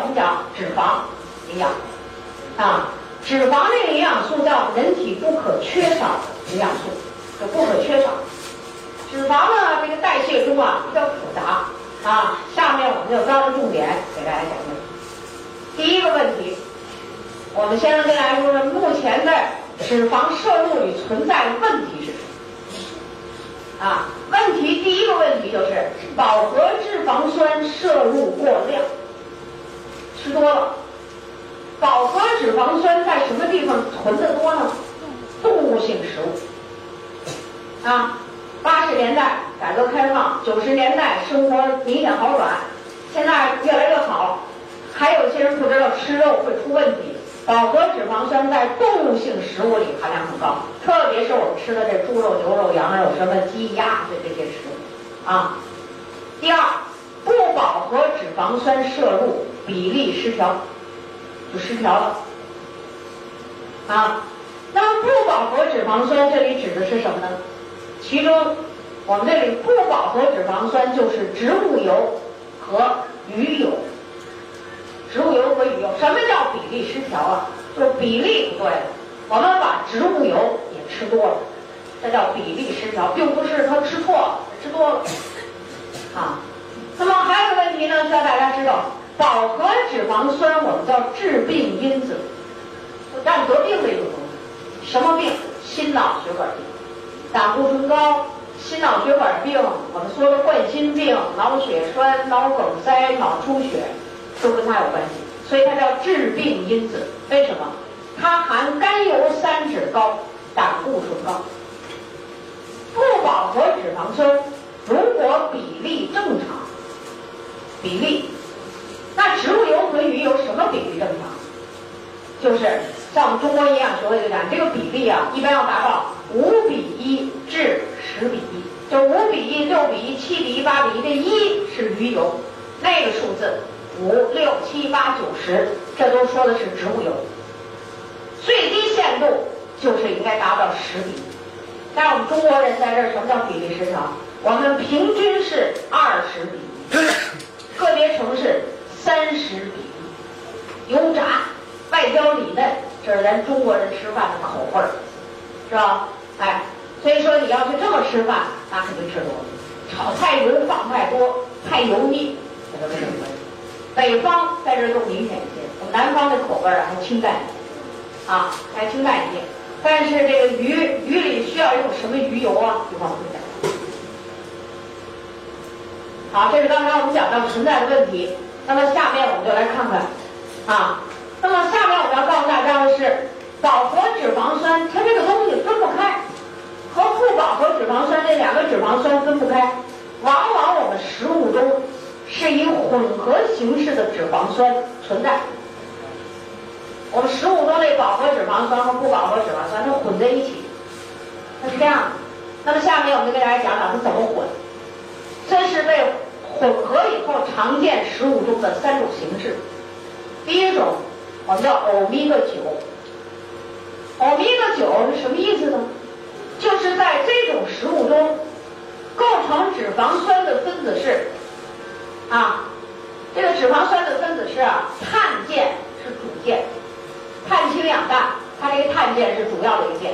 我们讲脂肪营养啊，脂肪这个营养素叫人体不可缺少的营养素，就不可缺少。脂肪呢，这个代谢中啊比较复杂啊，下面我们就抓住重点给大家讲讲。第一个问题，我们先跟大家说说目前在脂肪摄入里存在的问题是什么？啊，问题第一个问题就是饱和脂肪酸摄入过量，吃多了。饱和脂肪酸在什么地方存的多呢？动物性食物。啊，八十年代改革开放，九十年代生活明显好转，现在越来越好。还有些人不知道吃肉会出问题。饱和脂肪酸在动物性食物里含量很高，特别是我们吃的这猪肉、牛肉、羊肉、什么鸡鸭这这些食物啊。第二，不饱和脂肪酸摄入比例失调，就失调了啊。那么不饱和脂肪酸这里指的是什么呢？其中我们这里不饱和脂肪酸就是植物油和鱼油。植物油和鱼油，什么叫比例失调啊？就是比例不对了。我们把植物油也吃多了，这叫比例失调，并不是他吃错了，吃多了啊。那么还有个问题呢，需要大家知道，饱和脂肪酸我们叫致病因子，让得病的一种东西。什么病？心脑血管病，胆固醇高，心脑血管病，我们说的冠心病、脑血栓、脑梗塞、脑出血。都跟它有关系，所以它叫致病因子。为什么？它含甘油三酯高，胆固醇高。不饱和脂肪酸如果比例正常，比例，那植物油和鱼油什么比例正常？就是像我们中国营养学会就讲，这个比例啊，一般要达到五比一至十比一，就五比一、六比一、七比一、八比一，这一是鱼油，那个数字。五六七八九十，这都说的是植物油，最低限度就是应该达到十比。但是我们中国人在这儿，什么叫比例失调？我们平均是二十比一，个别城市三十比。油炸、外焦里嫩，这是咱中国人吃饭的口味儿，是吧？哎，所以说你要是这么吃饭，那肯定吃多了。炒菜油放太多，太油腻，这都是什么？北方在这更明显一些，我们南方的口味啊还清淡一些，啊还清淡一些。但是这个鱼鱼里需要用什么鱼油啊？一会儿我会讲。好，这是刚才我们讲到存在的问题。那么下面我们就来看看，啊，那么下面我要告诉大家的是，饱和脂肪酸它这个东西分不开，和不饱和脂肪酸这两个脂肪酸分不开，往往我们食物中。是以混合形式的脂肪酸存在。我们食物中的饱和脂肪酸和不饱和脂肪酸它混在一起，它是这样的。那么下面我们就给大家讲讲它怎么混。这是被混合以后常见食物中的三种形式。第一种我们叫欧米伽九。欧米伽九是什么意思呢？就是在这种食物中构成脂肪酸的分子是。啊，这个脂肪酸的分子式啊，碳键是主键，碳氢氧氮，它这个碳键是主要的一个键。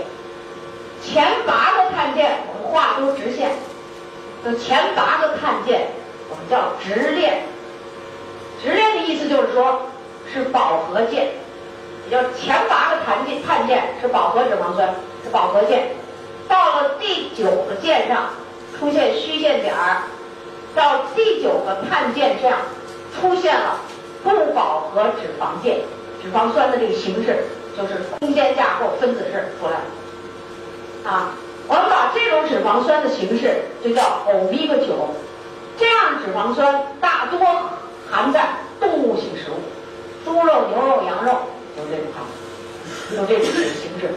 前八个碳键我们画都直线，就前八个碳键我们叫直链。直链的意思就是说，是饱和键，也就前八个碳键碳键是饱和脂肪酸，是饱和键。到了第九个键上出现虚线点儿。到第九个碳键上，出现了不饱和脂肪键，脂肪酸的这个形式就是空间架构分子式出来了。啊，我们把这种脂肪酸的形式就叫欧米伽九。这样脂肪酸大多含在动物性食物，猪肉、牛肉、羊肉有这种含，有这种形式。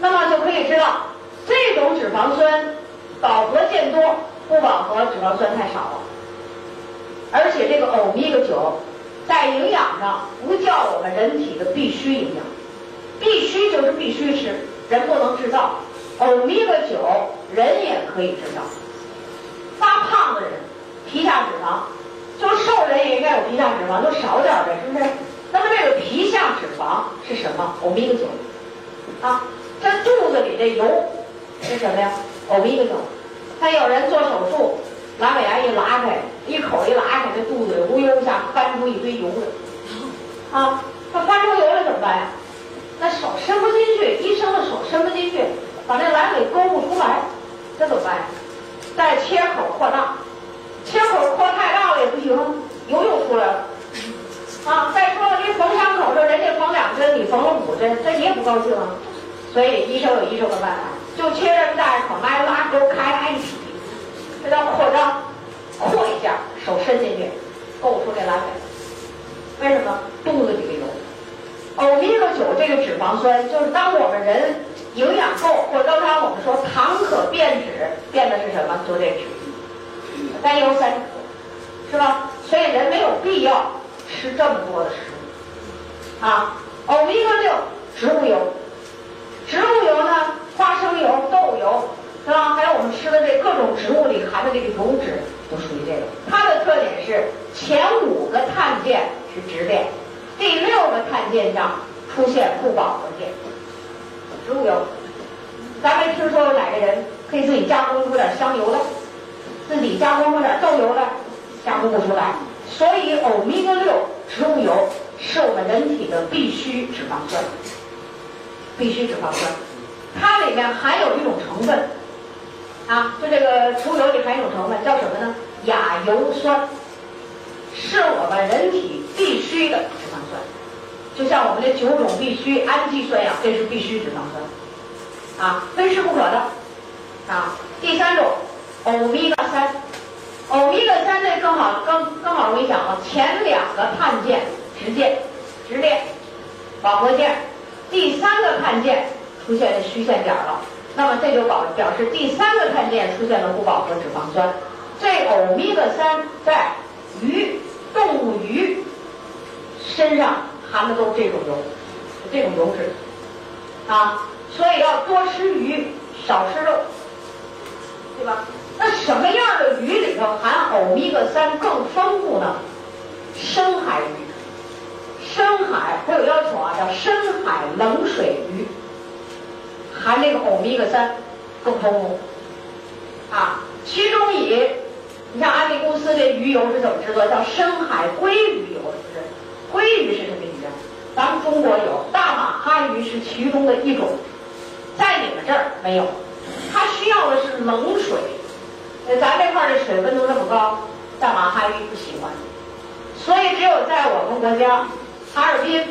那么就可以知道，这种脂肪酸饱和键多。不饱和脂肪酸太少了，而且这个欧米伽九在营养上不叫我们人体的必须营养，必须就是必须吃，人不能制造。欧米伽九人也可以制造，发胖的人皮下脂肪就是瘦人也应该有皮下脂肪，就少点呗，是不是？那么这个皮下脂肪是什么？欧米伽九啊，这肚子里的油是什么呀？欧米伽九。他有人做手术，阑尾炎一拉开，一口一拉开，这肚子里呜悠一下翻出一堆油来，啊，他翻出油来怎么办呀？那手伸不进去，医生的手伸不进去，把那阑尾勾不出来，这怎么办呀？再切口扩大，切口扩太大了也不行，油又出来了。啊，再说了，你缝伤口时人家缝两针，你缝了五针，这你也不高兴啊。所以医生有医生的办法，就切这么大一口，拿拉钩开开一劈，这叫扩张，扩一下，手伸进去，够出这阑尾。为什么？肚子里的油。欧米伽九这个脂肪酸，就是当我们人营养够，或者刚才我们说糖可变脂，变的是什么？就这脂，甘油三酯，是吧？所以人没有必要。吃这么多的食物啊，欧米伽六植物油，植物油呢，花生油、豆油是吧？还有我们吃的这各种植物里含的这个油脂，都属于这个。它的特点是前五个碳键是直链，第六个碳键上出现不饱和键。植物油，咱没听说过哪个人可以自己加工出点香油来，自己加工出点豆油呢，加工不出来。所以，欧米伽六植物油是我们人体的必需脂肪酸，必需脂肪酸。它里面含有一种成分，啊，就这个植物油里含一种成分叫什么呢？亚油酸，是我们人体必需的脂肪酸。就像我们的九种必需氨基酸呀，这是必需脂肪酸，啊，非吃不可的。啊，第三种，欧米伽三。欧米伽三这更好，更更好容易想了。前两个碳键直键、直链、饱和键，第三个碳键出现虚线点了，那么这就表表示第三个碳键出现了不饱和脂肪酸。这欧米伽三在鱼、动物鱼身上含的都是这种油，这种油脂啊，所以要多吃鱼，少吃肉，对吧？那什么样的鱼里头含欧米伽三更丰富呢？深海鱼，深海它有要求啊，叫深海冷水鱼，含这个欧米伽三更丰富啊。其中以你像安利公司的鱼油是怎么制作？叫深海鲑鱼油，是不是？鲑鱼是什么鱼啊？咱们中国有大马哈鱼是其中的一种，在你们这儿没有，它需要的是冷水。那咱这块的水温度那么高，大马哈鱼不喜欢，所以只有在我们国家，哈尔滨，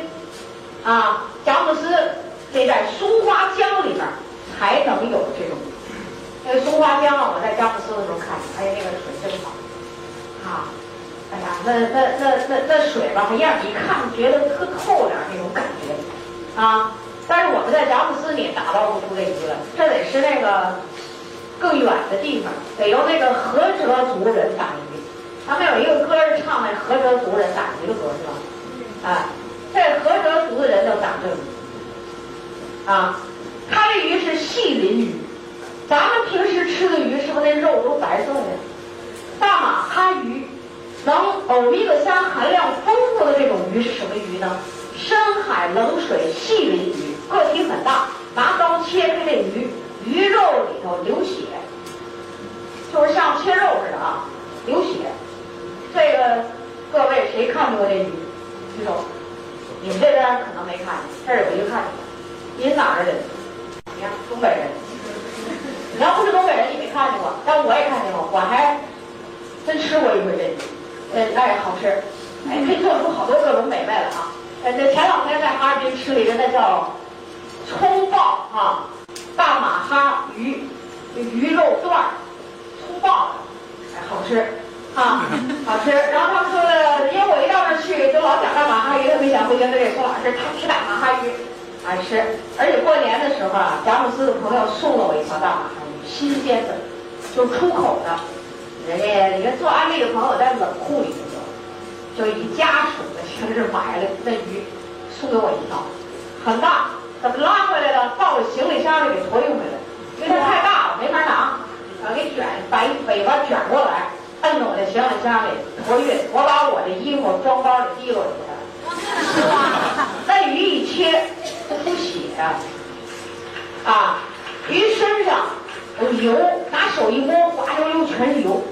啊，佳木斯这在松花江里边才能有这种。那个松花江啊，我在佳木斯的时候看，哎呀，那个水真好，啊，哎呀，那那那那那水吧，让你一看觉得特透亮那种感觉，啊，但是我们在佳木斯你打捞不出这鱼来，这得是那个。更远的地方得由那个菏泽族人打鱼，他们有一个歌是唱那菏泽族人打鱼的歌是吧？啊，这菏泽族的人都打这个，啊，他这鱼是细鳞鱼，咱们平时吃的鱼是不是那肉都白色的？大马哈鱼能欧米伽三含量丰富的这种鱼是什么鱼呢？深海冷水细鳞鱼，个体很大，拿刀切开这鱼。鱼肉里头流血，就是像切肉似的啊，流血。这个各位谁看见过这鱼？举手。你们这边可能没看见，这儿有一个看见。您哪儿的？你看东北人。你要不是东北人，你没看见过，但我也看见过，我还真吃过一回这鱼。呃，哎，好吃，哎，可以做出好多各种美味了啊。呃，这前两天在哈尔滨吃了一个，那叫葱爆啊。大马哈鱼，鱼肉段儿，粗暴，哎，好吃，啊，好吃。然后他们说的，因为我一到那儿去，就老想大马哈鱼，特别想回跟这宋老师他吃大马哈鱼，爱吃。而且过年的时候啊，贾姆斯的朋友送了我一条大马哈鱼，新鲜的，就出口的。人家人家做安利的朋友在冷库里头，就以家属的形式买了那鱼，送给我一条，很大。怎么拉回来了？抱着行李箱里给托运回来，因为它太大了，没法拿。啊，给卷，把尾巴卷过来，摁着我的行李箱里托运，我把我的衣服装包里提溜出来。那鱼一切它出血啊，鱼身上有油，拿手一摸，滑溜溜全是油。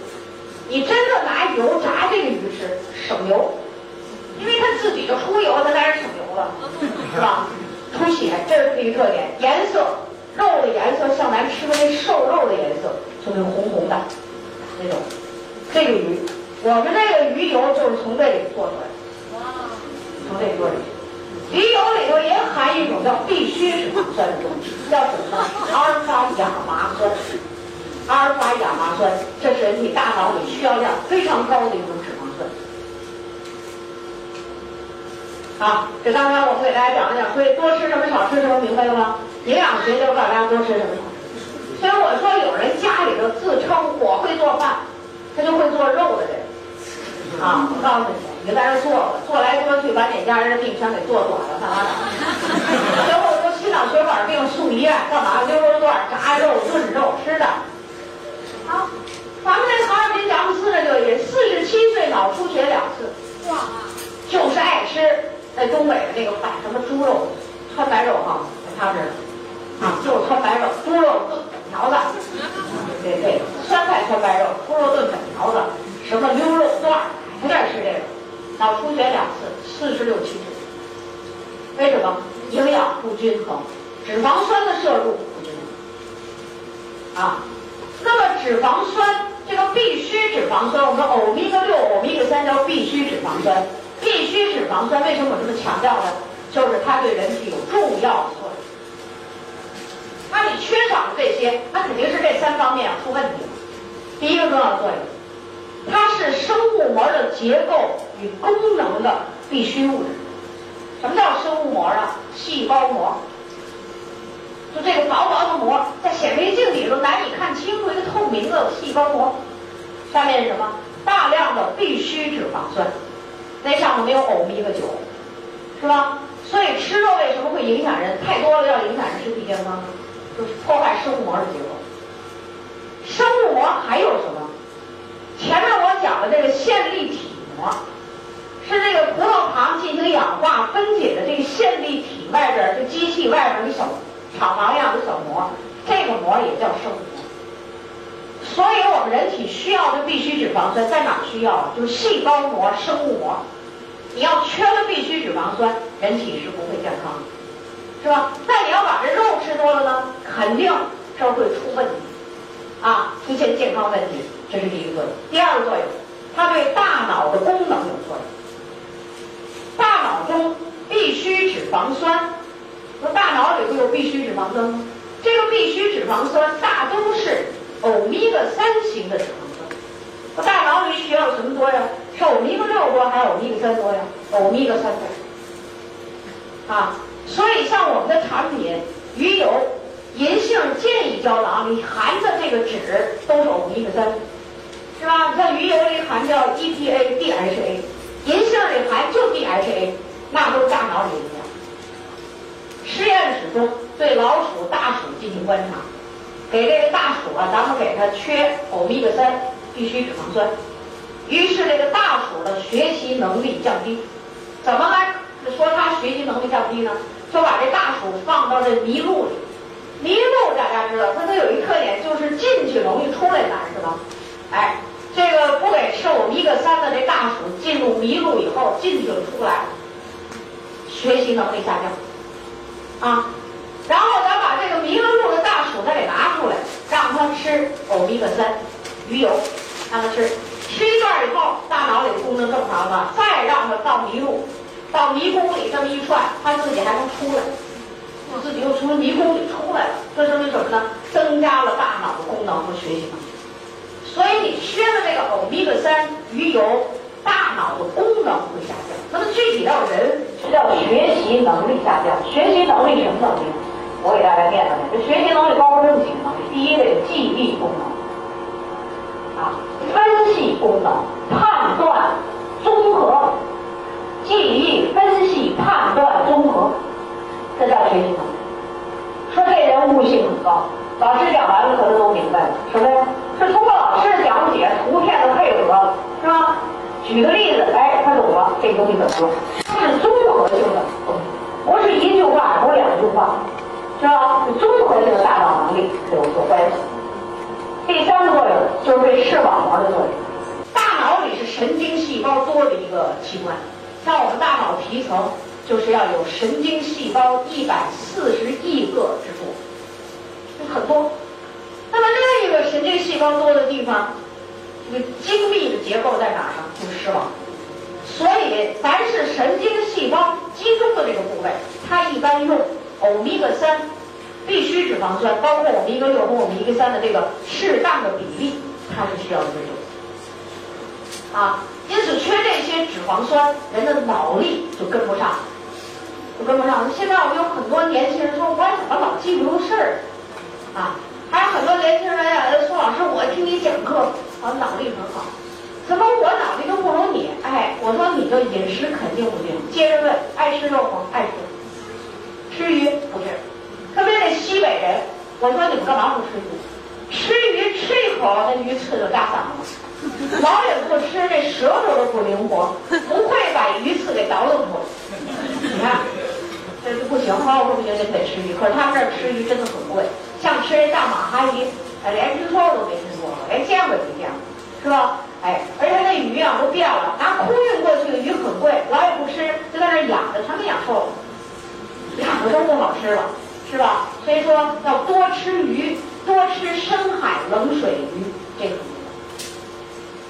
你真的拿油炸这个鱼吃，省油，因为它自己就出油，它当然省油了，是吧？出血，这是一个特点。颜色，肉的颜色像咱吃的那瘦肉的颜色，就那红红的，那种。这个鱼，我们这个鱼油就是从这里做出来的。哇！从这里做的。鱼油里头也含一种叫必需脂肪酸的东西，叫什么？阿尔法亚麻酸。阿尔法亚麻酸，这是人体大脑里需要量非常高的一种好，这刚才我们给大家讲了讲，所以多吃什么少吃什么，明白了吗？营养学就告诉大家多吃什么少。所以我说，有人家里头自称我会做饭，他就会做肉的人。啊，我告诉你，你在这做了，做来做去把哪家人的病全给做短了，干嘛呢？最后都心脑血管病送医院，干嘛？溜肉段、炸肉、炖肉吃的。好，咱们这哈尔滨佳木斯这就也四十七岁脑出血两次，哇，就是爱吃在东北的那个饭，什么猪肉、川白肉哈，他们这啊，就是川白肉，猪肉炖粉条子，对对，酸菜川白肉，猪肉炖粉条子，什么溜肉段，不愿吃这个，脑出血两次，四十六七岁，为什么？营养不均衡，脂肪酸的摄入不均衡，啊。那么脂肪酸这个必需脂肪酸，我们欧米伽六、欧米伽三叫必需脂肪酸。必需脂肪酸为什么我这么强调呢？就是它对人体有重要的作用。那你缺少了这些，那肯定是这三方面要出问题。第一个重要作用，它是生物膜的结构与功能的必需物质。什么叫生物膜啊？细胞膜。就这个薄薄的膜，在显微镜里头难以看清楚一个透明的细胞膜，下面是什么？大量的必需脂肪酸，那上头没有欧米伽九，是吧？所以吃肉为什么会影响人？太多了要影响人身体健康，就是破坏生物膜的结构。生物膜还有什么？前面我讲的这个线粒体膜，是这个葡萄糖进行氧化分解的这个线粒体外边，这机器外边的小。厂房一样的小膜，这个膜也叫生物膜。所以我们人体需要的必需脂肪酸在哪需要啊？就是细胞膜、生物膜。你要缺了必需脂肪酸，人体是不会健康的，是吧？那你要把这肉吃多了呢，肯定这会出问题，啊，出现健康问题。这是第一个作用。第二个作用，它对大脑的功能有作用。大脑中必需脂肪酸。那大脑里不有必需脂肪酸吗？这个必需脂肪酸大都是欧米伽三型的脂肪酸。大脑里需要什么多呀？是欧米伽六多还是欧米伽三多呀？欧米伽三多。啊，所以像我们的产品鱼油、银杏健乙胶囊里含的这个脂都是欧米伽三，是吧？像鱼油里含叫 EPA、DHA，银杏里含就 DHA，那都是大脑里的。实验室中对老鼠、大鼠进行观察，给这个大鼠啊，咱们给它缺欧米伽三必需脂肪酸，于是这个大鼠的学习能力降低。怎么来说它学习能力降低呢？就把这大鼠放到这泥路里，泥路大家知道，它它有一特点，就是进去容易出来难，是吧？哎，这个不给吃欧米伽三的这大鼠进入迷路以后，进去就出不来，学习能力下降。啊，然后咱把这个迷了路的大鼠再给拿出来，让它吃欧米伽三鱼油，让它吃，吃一段以后，大脑里功能正常了，再让它到迷路，到迷宫里这么一转，它自己还能出来，自己又从迷宫里出来了，这说明什么呢？增加了大脑的功能和学习能力。所以你缺了这个欧米伽三鱼油。大脑的功能会下降，那么具体到人叫学习能力下降。学习能力什么能力？我给大家念叨念。这学习能力包括这么几个能力：第一个记忆功能，啊，分析功能、判断、综合。记忆、分析、判断、综合，这叫学习能力。说这人悟性很高，老师讲完了，可能都明白了。什么呀？是通过老师的讲。解，图片的配合，是吧？举个例子，哎，他懂了，这东西怎么用？它是综合性的，不是一句话，不是两句话，是吧？综合性的大脑能力有所关系。第三个作用就是对视网膜的作用。大脑里是神经细胞多的一个器官，像我们大脑皮层就是要有神经细胞一百四十亿个之多，就很多。那么另一个神经细胞多的地方。这个精密的结构在哪儿呢？就是视网。所以，凡是神经细胞集中的这个部位，它一般用欧米伽三必需脂肪酸，包括欧米伽六和欧米伽三的这个适当的比例，它是需要追求。啊，因此缺这些脂肪酸，人的脑力就跟不上，就跟不上。现在我们有很多年轻人说，我怎么老记不住事儿？啊，还有很多年轻人呀，说老师，我听你讲课。我脑力很好，怎么我脑力都不如你？哎，我说你的饮食肯定不行。接着问，爱吃肉吗？爱吃。吃鱼不是，特别那西北人，我说你们干嘛不吃鱼？吃鱼吃一口，那鱼刺就扎嗓子。老也不吃，这舌头都不灵活，不会把鱼刺给倒腾出来。你看，这就不行。后我说不行，您得吃鱼。可是他们这儿吃鱼真的很贵，像吃这大马哈鱼。哎，连听说都没听说过，连见过都没见过，是吧？哎，而且那鱼啊都变了，拿空运过去的鱼很贵，老也不吃，就在那养着，全给养瘦了，养的都不好吃了，是吧？所以说要多吃鱼，多吃深海冷水鱼，这个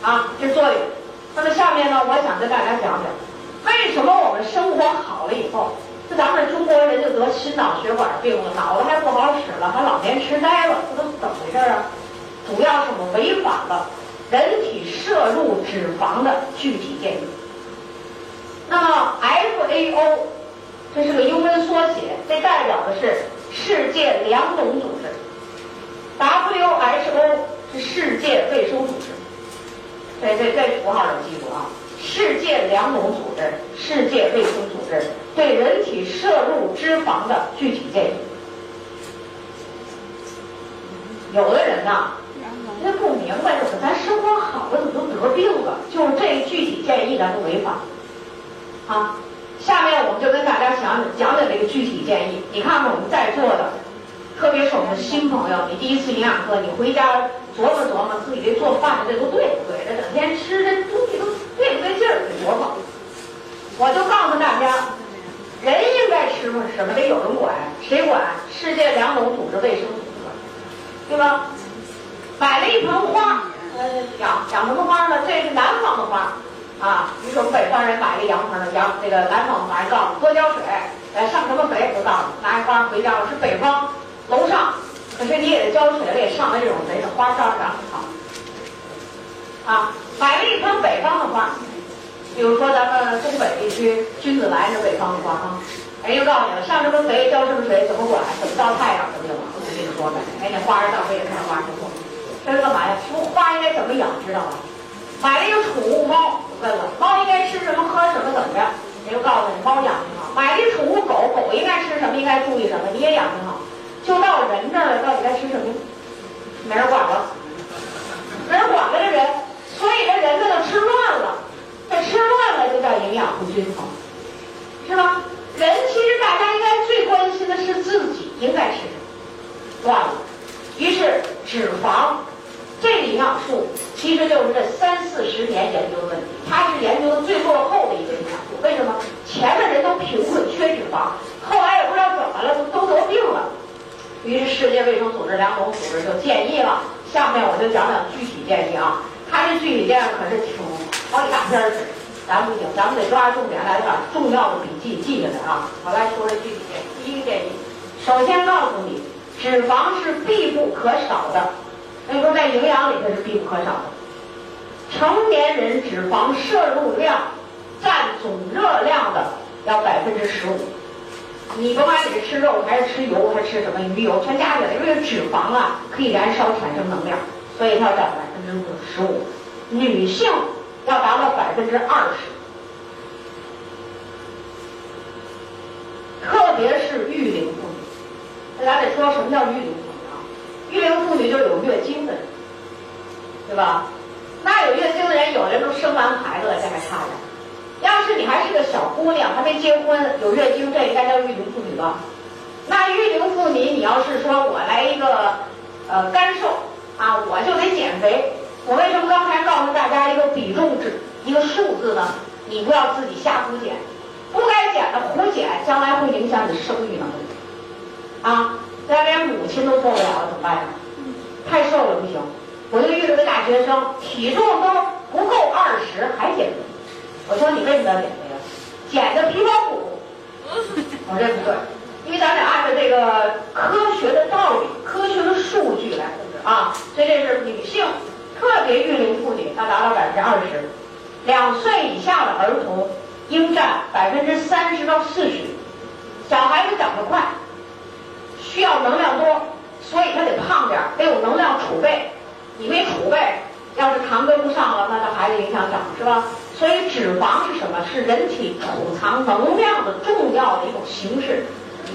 啊，这作用。那么下面呢，我想跟大家讲讲，为什么我们生活好了以后。这咱们中国人就得心脑血管病了，脑子还不好使了，还老年痴呆了，这都怎么回事啊？主要是我们违反了人体摄入脂肪的具体建议。那么 FAO 这是个英文缩写，这代表的是世界粮农组织；WHO 是世界卫生组织。这这这符号得记住啊！世界粮农组织、世界卫生组织对人体摄入脂肪的具体建议。有的人呐，他不明白怎么咱生活好了，怎么都得病了？就是这具体建议咱不违反。啊，下面我们就跟大家讲讲讲这个具体建议。你看看我们在座的，特别是我们新朋友，你第一次营养课，你回家琢磨琢磨自己这做饭的这都对不对？这整天吃这东西都。对不对劲儿？琢磨。我就告诉大家，人应该吃什么？什么得有人管？谁管？世界粮农组织、卫生组织，对吧？买了一盆花，呃，养养什么花呢？这是南方的花，啊，比如说北方人买了洋盆的洋这个南方的花，告诉多浇水，呃，上什么肥？不告诉拿一花回家了，是北方楼上，可是你也得浇水了，也上了这种肥，花照样长。啊，买了一盆北方的花，比如说咱们东北地区君子兰是北方的花啊，人家告诉你了，上什么肥浇什么水，怎么管，怎么照太阳，怎么怎么，我跟你说呗。哎，那花儿到时候也开花不，这是干嘛呀？说花应该怎么养，知道吧？买了一个宠物猫，问了，猫应该吃什么，喝什么，怎么着？人就告诉你，猫养挺好。买了一宠物狗，狗应该吃什么，应该注意什么，你也养挺好。就到人这儿了，到底该吃什么？没人管了，没人管了，这人。所以这人们就吃乱了，这吃乱了就叫营养不均衡，是吧？人其实大家应该最关心的是自己应该吃什么，乱了。于是脂肪这个营养素其实就是这三四十年研究的问题，它是研究的最落后的一个营养素。为什么？前面人都贫困缺脂肪，后来也不知道怎么了，都都得病了。于是世界卫生组织、粮农组织就建议了。下面我就讲讲具体建议啊。它这具体建议可是挺好几大篇儿咱不行，咱们得抓重点来把重要的笔记记下来啊！我来说这具体建议。第一个建议，首先告诉你，脂肪是必不可少的，所以说在营养里它是必不可少的。成年人脂肪摄入量占总热量的要百分之十五。你甭管你是吃肉还是吃油还是吃什么鱼油，全加起来，因为脂肪啊可以燃烧产生能量。所以它要占百分之十五，女性要达到百分之二十，特别是育龄妇女，大家得说什么叫育龄？育龄妇女就有月经的，对吧？人有月经的人都生完孩子了，这还差点。要是你还是个小姑娘，还没结婚，有月经，这应该叫育龄妇女吧？那育龄妇女，你要是说我来一个呃干瘦啊，我就得减肥。我为什么刚才告诉大家一个比重值，一个数字呢？你不要自己瞎胡减，不该减的胡减，将来会影响你生育能力。啊，咱连母亲都做不了了，怎么办呀？太瘦了不行。我就遇了个大学生，体重都不够二十还减肥。我说你为什么要减肥啊？减的皮包骨。我这不对，因为咱得按照这个科学的道理、科学的数据来控制啊。所以这是女性，特别育龄妇女要达到百分之二十，两岁以下的儿童应占百分之三十到四十。小孩子长得快。需要能量多，所以他得胖点，得有能量储备。你没储备，要是糖跟不上了，那这孩子影响长是吧？所以脂肪是什么？是人体储藏能量的重要的一种形式。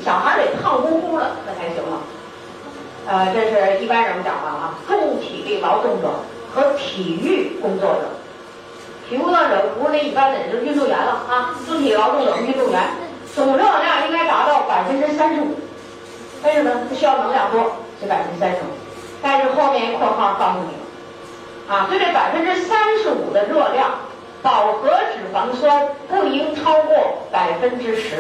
小孩得胖乎乎的，那才行了。呃，这是一般人讲的啊，重体力劳动者和体育工作者。体育工作者不是那一般的人，就是运动员了啊。重体力劳动者和运动员，总热量应该达到百分之三十五。为什么？它需要能量多，是百分之三十五。但是后面一括号告诉你了，啊，就这百分之三十五的热量，饱和脂肪酸不应超过百分之十。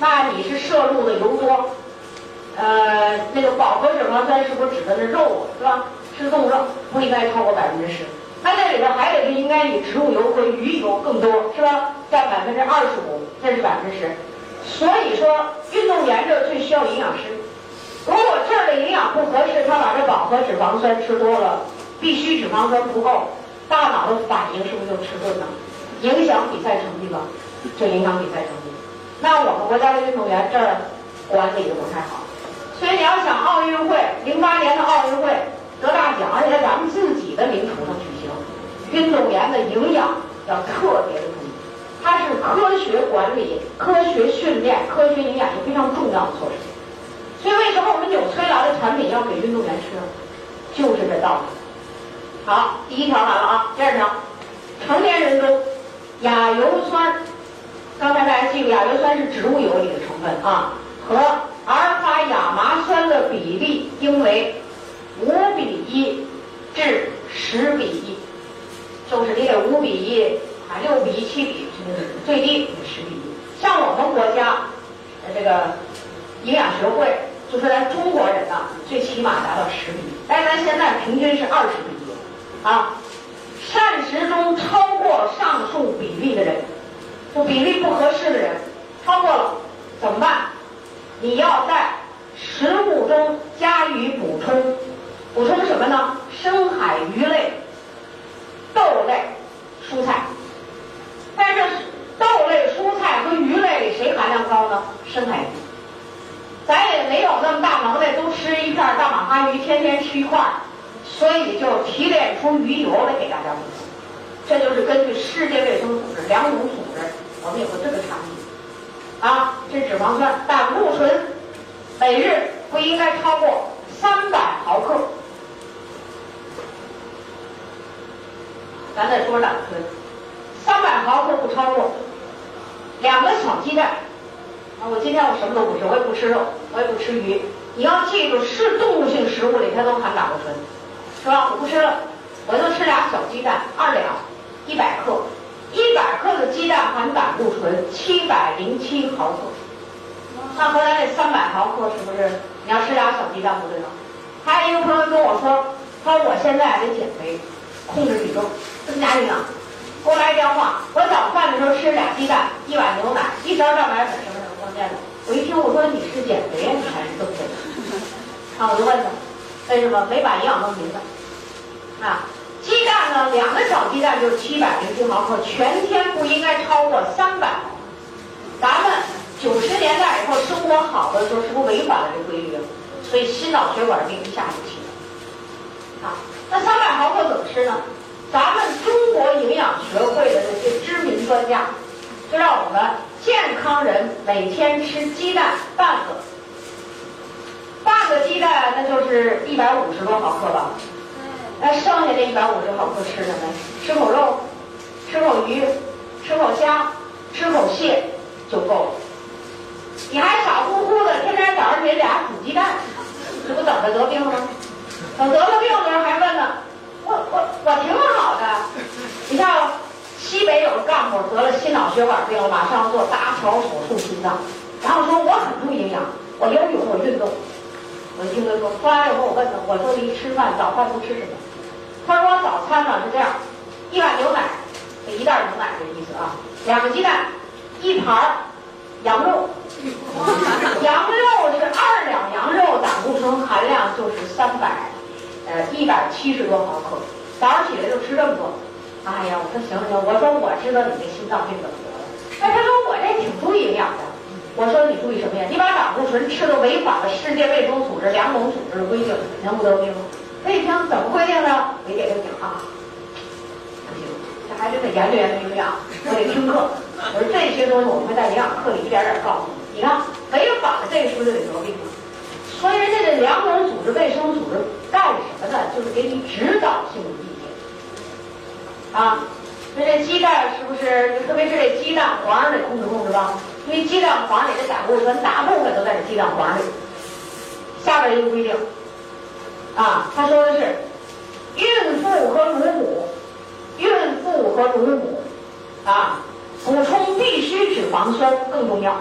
那你是摄入的油多，呃，那个饱和脂肪酸是不是指的是肉啊是吧？吃动物肉不应该超过百分之十。那这里边还得是应该以植物油和鱼油更多是吧？占百分之二十五，这是百分之十。所以说，运动员这最需要营养师。如果这儿的营养不合适，他把这饱和脂肪酸吃多了，必须脂肪酸不够，大脑的反应是不是就迟钝了？影响比赛成绩吧？就影响比赛成绩。那我们国家的运动员这儿管理的不太好。所以你要想奥运会，零八年的奥运会得大奖，而且在咱们自己的领土上举行，运动员的营养要特别的。它是科学管理、科学训练、科学营养一个非常重要的措施。所以，为什么我们纽崔莱的产品要给运动员吃？就是这道理。好，第一条完了啊，第二条，成年人中亚油酸，刚才大家记住，亚油酸是植物油里的成分啊，和阿尔法亚麻酸的比例应为五比一至十比一，就是你得五比一。啊，六比一、七比最低十比一。像我们国家，这个营养学会就说咱中国人呢，最起码达到十比一，但咱现在平均是二十比一。啊，膳食中超过上述比例的人，就比例不合适的人，超过了怎么办？你要在食物中加以补充，补充什么呢？深海鱼类、豆类、蔬菜。但是豆类、蔬菜和鱼类谁含量高呢？深海鱼。咱也没有那么大能耐，都吃一片大马哈鱼，天天吃一块，所以就提炼出鱼油来给大家补充。这就是根据世界卫生组织、粮农组织，我们有个这个产品。啊，这脂肪酸胆固醇每日不应该超过三百毫克。咱再说胆固醇。三百毫克不超过，两个小鸡蛋啊！我今天我什么都不吃，我也不吃肉，我也不吃鱼。你要记住，是动物性食物里它都含胆固醇，是吧？我不吃了，我就吃俩小鸡蛋，二两，一百克，一百克的鸡蛋含胆固醇七百零七毫克。那和咱这三百毫克是不是？你要吃俩小鸡蛋不对吗？还有一个朋友跟我说，他说我现在得减肥，控制体重，增加营养。给我来电话，我早饭的时候吃俩鸡蛋，一碗牛奶，一勺蛋白粉，什么什么关键的。我一听，我说你是减肥呀你还是增肥？啊，我就问他，为什么没把营养弄明白？啊，鸡蛋呢，两个小鸡蛋就是七百零七毫克，全天不应该超过三百。咱们九十年代以后生活好的时候，是不是违反了这规律？所以心脑血管病一下就起来。啊，那三百毫克怎么吃呢？咱们中国营养学会的那些知名专家，就让我们健康人每天吃鸡蛋半个，半个鸡蛋那就是一百五十多毫克吧，那剩下这一百五十毫克吃什么？吃口肉，吃口鱼，吃口虾，吃口蟹就够了。你还傻乎乎的天天早上给俩煮鸡蛋，这不等着得病吗？等得了病的时候还问呢，我 我我挺好的。你像西北有个干部得了心脑血管病了，马上要做搭桥手术心脏，然后说我很注意营养，我游泳我运动。我听他说，后来以后我问他，我说你吃饭早饭都吃什么？他说早餐呢是这样，一碗牛奶，一袋牛奶的意思啊，两个鸡蛋，一盘羊肉，羊肉是二两羊肉，胆固醇含量就是三百，呃一百七十多毫克，早上起来就吃这么多。哎呀，我说行行，我说我知道你这心脏病怎么得了，哎，他说我这挺注意营养的。我说你注意什么呀？你把胆固醇吃的违反了世界卫生组织粮农组织的规定，能不得病吗？那一听怎么规定呢？我给他讲啊，不行，这还真得研究研究营养，我得听课。我说这些东西我们会在营养课里一点点告诉你。你看违反了这个是不是就得得病了？所以人家这粮农组织、卫生组织干什么呢？就是给你指导性的意见啊。那这鸡蛋是不是？特别是这鸡蛋黄得控制控制吧。因为鸡蛋黄里的胆固醇大部分都在这鸡蛋黄里。下边一个规定，啊，他说的是，孕妇和乳母，孕妇和乳母，啊，补充必需脂肪酸更重要。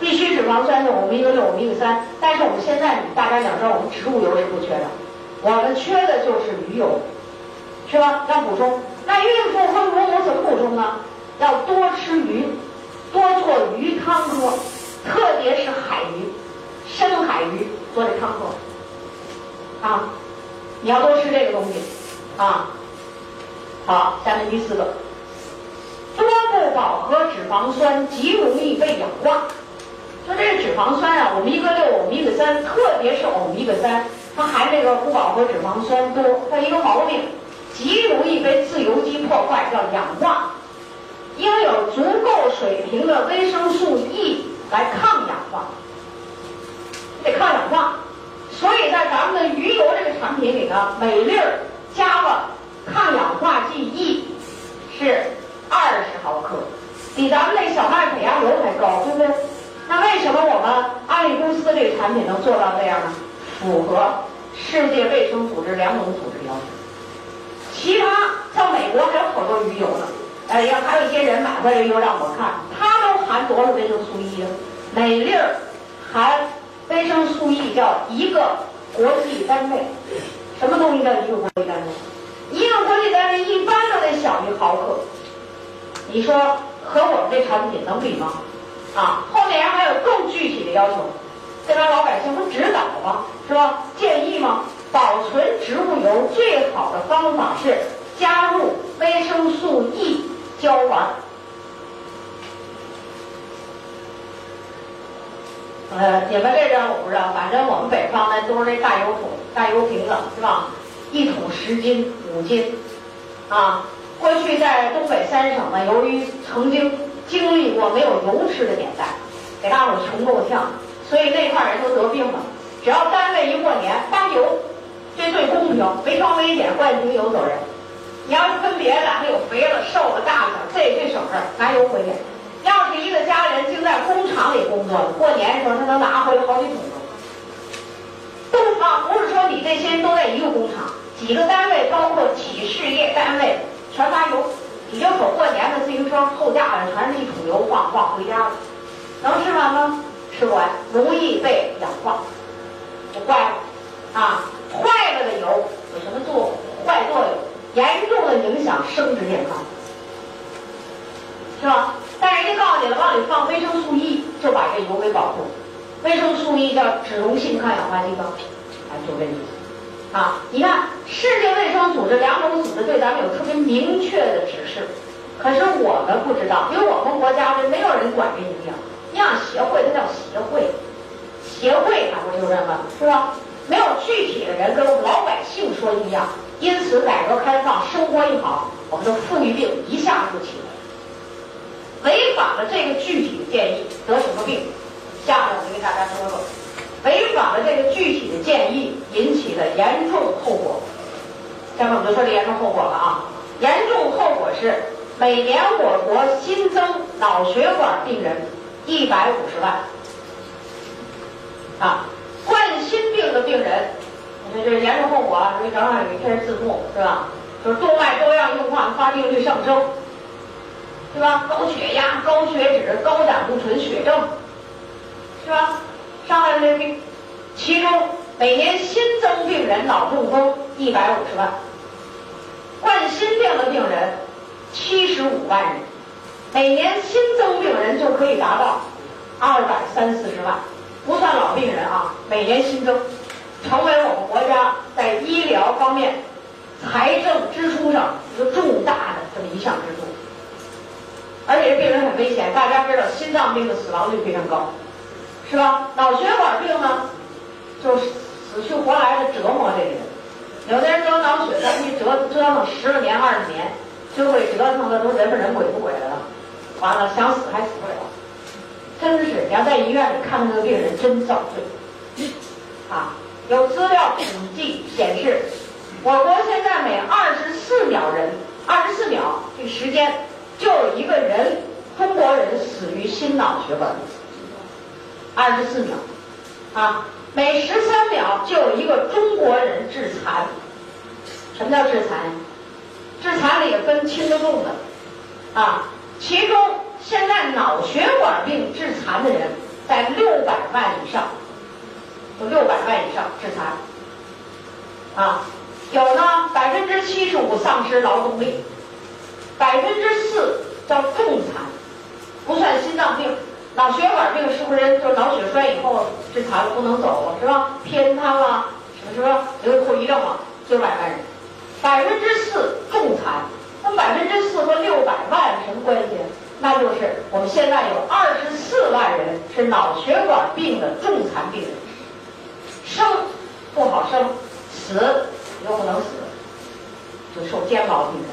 必需脂肪酸是欧米伽六、欧米伽三，但是我们现在大家想知道，我们植物油是不缺的，我们缺的就是鱼油，是吧？要补充。那孕妇和乳母怎么补充呢？要多吃鱼。多做鱼汤喝，特别是海鱼，深海鱼做这汤喝，啊，你要多吃这个东西，啊，好，下面第四个，多不饱和脂肪酸极容易被氧化。说这个脂肪酸啊，欧米伽六、欧米伽三，特别是欧米伽三，它含这个不饱和脂肪酸多，它一个毛病，极容易被自由基破坏，叫氧化。应有足够水平的维生素 E 来抗氧化，得抗氧化。所以在咱们的鱼油这个产品里呢，每粒儿加了抗氧化剂 E 是二十毫克，比咱们那小麦胚芽油还高，对不对？那为什么我们安利公司这个产品能做到这样呢？符合世界卫生组织粮农组织要求。其他像美国还有好多鱼油呢。哎呀，还有一些人买回来又让我看，它都含多少维生素 E 啊？每粒儿含维生素 E 叫一个国际单位，什么东西叫一个国际单位？一个国际单位一般都得小于毫克。你说和我们这产品能比吗？啊，后面还有更具体的要求，对咱老百姓不指导吗？是吧？建议吗？保存植物油最好的方法是加入维生素 E。胶丸，呃，你们这边我不知道，反正我们北方呢都是那大油桶、大油瓶子，是吧？一桶十斤、五斤，啊，过去在东北三省呢，由于曾经经历过没有油吃的年代，给大伙穷够呛，所以那块人都得病了。只要单位一过年发油，这最公平，没装危险，冠军有走人。你要是分别的，还有肥了、瘦了、大了，这这省事儿，拿油回去。要是一个家人竟在工厂里工作，过年的时候他能拿回来好几桶油。都啊，不是说你这些人都在一个工厂，几个单位，包括企事业单位，全发油。你就说过年的自行车后架上全是一桶油，晃晃回家了，能吃完吗？吃不完，容易被氧化，不坏了啊！坏了的油有什么作？坏作用？严重的影响生殖健康，是吧？但人家告诉你了，往里放维生素 E，就把这油给保护。维生素 E 叫脂溶性抗氧化剂吧？哎，就这意思。啊，你看，世界卫生组织、粮农组织对咱们有特别明确的指示，可是我们不知道，因为我们国家这没有人管这营养，营养协会它叫协会，协会它不就这么是吧？没有具体的人跟老百姓说一样。因此，改革开放，生活一好，我们的富裕病一下子就起来了。违反了这个具体的建议，得什么病？下面我就给大家说说，违反了这个具体的建议引起的严重后果。下面我们就说这严重后果了啊！严重后果是每年我国新增脑血管病人一百五十万啊！冠心病的病人，你看这严重后果啊！这正好有一篇字幕是吧？就是动脉粥样硬化发病率上升，是吧？高血压、高血脂、高胆固醇血症，是吧？上来这些病，其中每年新增病人脑中风一百五十万，冠心病的病人七十五万人，每年新增病人就可以达到二百三四十万，不算老病人啊，每年新增，成为我们国家在医疗方面。财政支出上一个重大的这么一项支出，而且这病人很危险。大家知道，心脏病的死亡率非常高，是吧？脑血管病呢，就是死去活来的折磨这个人。有的人得脑血栓，一折折腾十来年、二十年，就会折腾的都人不人鬼不鬼的了。完了，想死还死不了。真是，你要在医院里看那个病人，真遭罪。啊，有资料统计显示。我国现在每二十四秒人，二十四秒这时间就有一个人，中国人死于心脑血管。二十四秒，啊，每十三秒就有一个中国人致残。什么叫致残？致残里也分轻的重的，啊，其中现在脑血管病致残的人在六百万以上，有六百万以上致残，啊。有呢，百分之七十五丧失劳动力，百分之四叫重残，不算心脏病，脑血管病是不是就脑血栓以后致残了，不能走了是吧？偏瘫了，什么什么有后遗症了，九百万人，百分之四重残，那百分之四和六百万什么关系？那就是我们现在有二十四万人是脑血管病的重残病人，生不好生，死。又不能死，就受煎熬病人，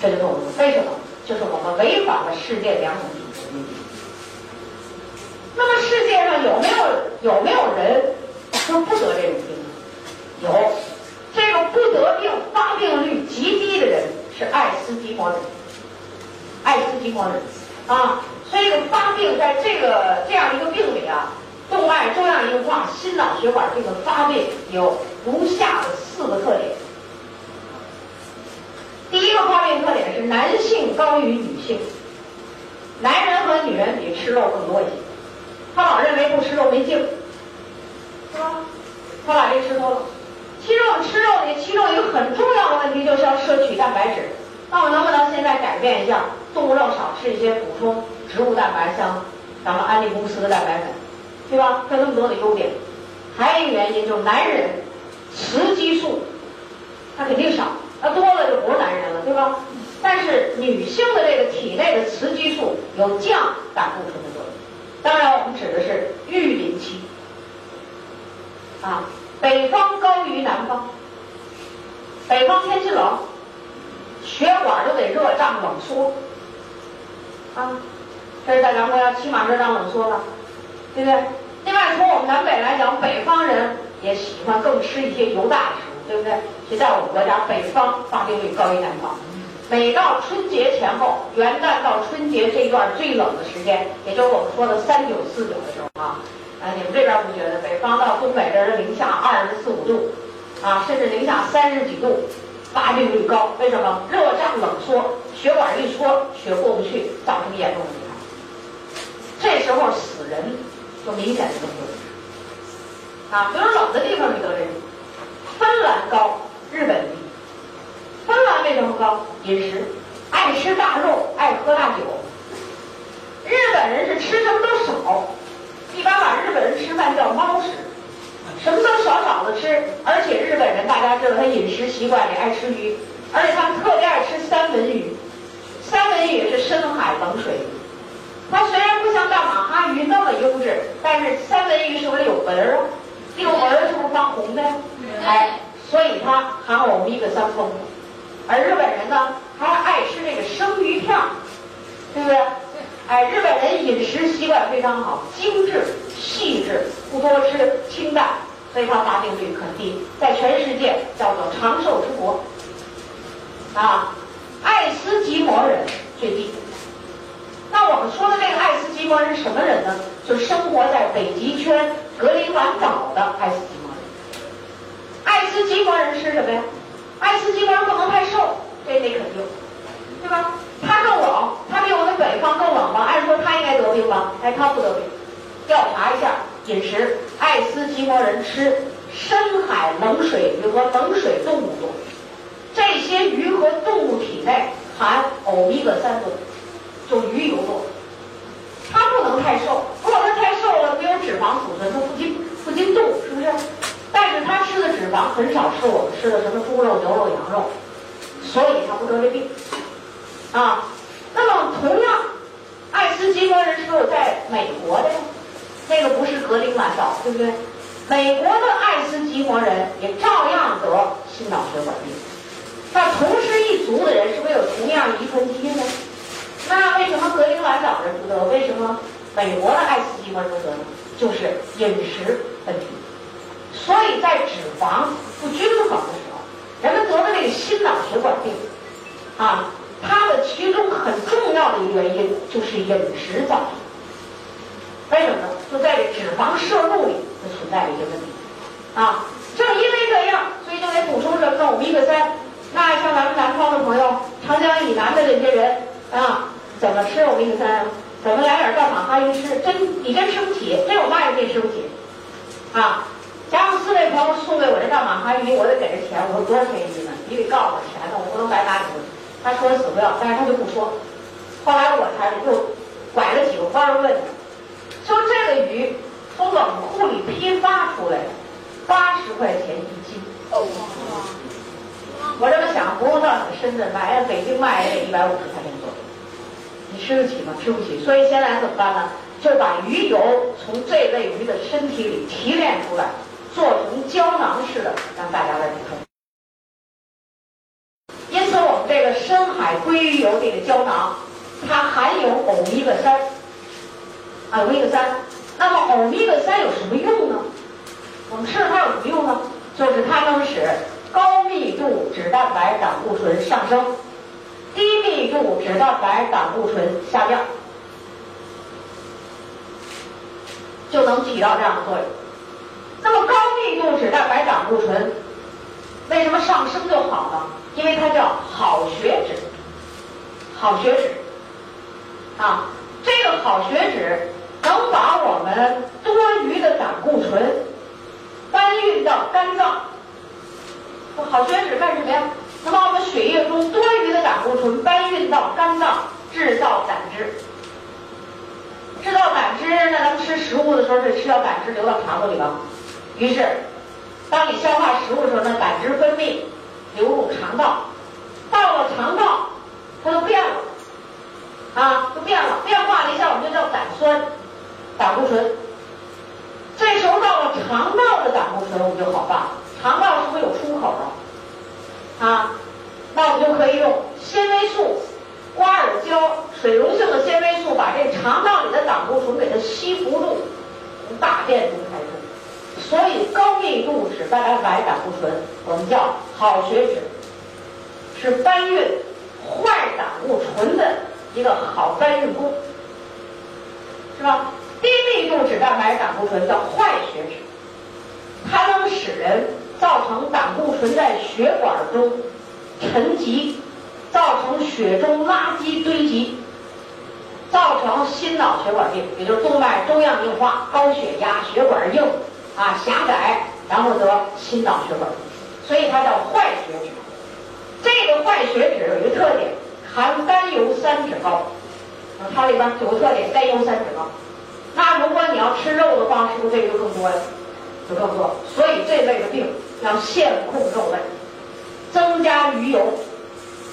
这就是我们为什么？就是我们违反了世界良种组织规定。那么世界上有没有有没有人说不得这种病呢？有，这个不得病、发病率极低的人是爱斯基摩人。爱斯基摩人啊，所以发病在这个这样一个病里啊，动脉粥样硬化、心脑血管这个发病有如下的。四个特点。第一个发病特点是男性高于女性，男人和女人比吃肉更多一些。他老认为不吃肉没劲，是吧？他把这吃多了。其实我们吃肉里，其中一个很重要的问题就是要摄取蛋白质。那我能不能现在改变一下，动物肉少吃一些，补充植物蛋白，像咱们安利公司的蛋白粉，对吧？有那么多的优点。还有一个原因就是男人。雌激素，它肯定少，那多了就不是男人了，对吧？但是女性的这个体内的雌激素有降胆固醇的作用。当然，我们指的是育龄期。啊，北方高于南方，北方天气冷，血管都得热胀冷缩。啊，这是在咱国家起码热胀冷缩了，对不对？另外，从我们南北来讲，北方人。也喜欢更吃一些油大的食物，对不对？所以在我们国家，北方发病率高于南方。每到春节前后，元旦到春节这一段最冷的时间，也就是我们说的三九四九的时候啊，啊，你们这边不觉得？北方到东北这是零下二十四五度，啊，甚至零下三十几度，发病率高。为什么？热胀冷缩，血管一缩，血过不去，造成严重的危害。这时候死人就明显的更多。啊，比如冷的地方你得这个，芬兰高，日本低。芬兰为什么高？饮食，爱吃大肉，爱喝大酒。日本人是吃什么都少，一般把日本人吃饭叫猫食，什么都少少的吃。而且日本人大家知道他饮食习惯里爱吃鱼，而且他们特别爱吃三文鱼。三文鱼是深海冷水鱼，它虽然不像大马哈鱼那么优质，但是三文鱼是不是有纹儿啊？有纹儿是不是发红的？哎，所以它含欧米伽三丰富。而日本人呢，还爱吃这个生鱼片儿，对不对？哎，日本人饮食习惯非常好，精致细致，不多吃，清淡，所以他发病率很低，在全世界叫做长寿之国。啊，爱斯基摩人最低。那我们说的这个爱斯基摩人是什么人呢？就生活在北极圈格陵兰岛的爱斯基摩人。爱斯基摩人是什么呀？爱斯基摩人不能太瘦，这得肯定，对吧？他更冷，他比我们北方更冷吧？按说他应该得病吧？哎，他不得病。调查一下饮食，爱斯基摩人吃深海冷水鱼和冷水动物多，这些鱼和动物体内含欧米伽三多，就鱼油多。他不能太瘦，如果他太瘦了，没有脂肪储存，他不经不经动，是不是？但是他吃的脂肪很少吃我们吃的什么猪肉、牛肉、羊肉，所以他不得这病。啊，那么同样，爱斯基摩人是有在美国的呀，那个不是格陵兰岛，对不对？美国的爱斯基摩人也照样得心脑血管病。那同是一族的人，是不是有同样遗传基因呢？那为什么格陵兰岛人不得？为什么美国的爱斯基摩人不得呢？就是饮食问题。所以在脂肪不均衡的时候，人们得的这个心脑血管病，啊。它的其中很重要的一个原因就是饮食造成。为什么呢？就在这脂肪摄入里就存在了一个问题。啊，正因为这样，所以就得补充什么欧米伽三。那像咱们南方的朋友，长江以南的这些人啊，怎么吃欧米伽三啊？怎么来点大马哈鱼吃？真你真吃不起，真有卖的你吃不起。啊，假如四位朋友送给我这大马哈鱼，我得给这钱。我说多少钱一斤呢？你得告诉我钱呢，我不能白拿你。他说死不要，但是他就不说。后来我才又拐了几个弯儿问他，说这个鱼从冷库里批发出来的，八十块钱一斤。哦，我这么想，不用到你深圳买，北京卖也得一百五十块钱左右。你吃得起吗？吃不起。所以现在怎么办呢？就把鱼油从这类鱼的身体里提炼出来，做成胶囊式的，让大家来补充。因此，我们这个深海鲑鱼油这个胶囊，它含有欧米伽三，欧米伽三。那么欧米伽三有什么用呢？我们吃了它有什么用呢？就是它能使高密度脂蛋白胆固醇上升，低密度脂蛋白胆固醇下降，就能起到这样的作用。那么高密度脂蛋白胆固醇为什么上升就好呢？因为它叫好血脂，好血脂，啊，这个好血脂能把我们多余的胆固醇搬运到肝脏。好血脂干什么呀？能把我们血液中多余的胆固醇搬运到肝脏，制造胆汁。制造胆汁，那咱们吃食物的时候，是吃到胆汁流到肠子里吧？于是，当你消化食物的时候，那胆汁分泌。流入肠道，到了肠道，它就变了，啊，就变了，变化了一下，我们就叫胆酸、胆固醇。这时候到了肠道的胆固醇，我们就好办了。肠道是不是有出口啊？啊，那我们就可以用纤维素、瓜尔胶、水溶性的纤维素，把这肠道里的胆固醇给它吸附住，从大便中排出。所以高密度脂蛋白胆固醇，我们叫好血脂，是搬运坏胆固醇的一个好搬运工，是吧？低密度脂蛋白胆固醇叫坏血脂，它能使人造成胆固醇在血管中沉积，造成血中垃圾堆积，造成心脑血管病，也就是动脉粥样硬化、高血压、血管硬。啊，狭窄，然后得心脑血管，所以它叫坏血脂。这个坏血脂有一个特点，含甘油三酯高。它里边有个特点，甘油三酯高。那如果你要吃肉的话，是不是这个就更多呀？就更多。所以这类的病要限控肉类，增加鱼油，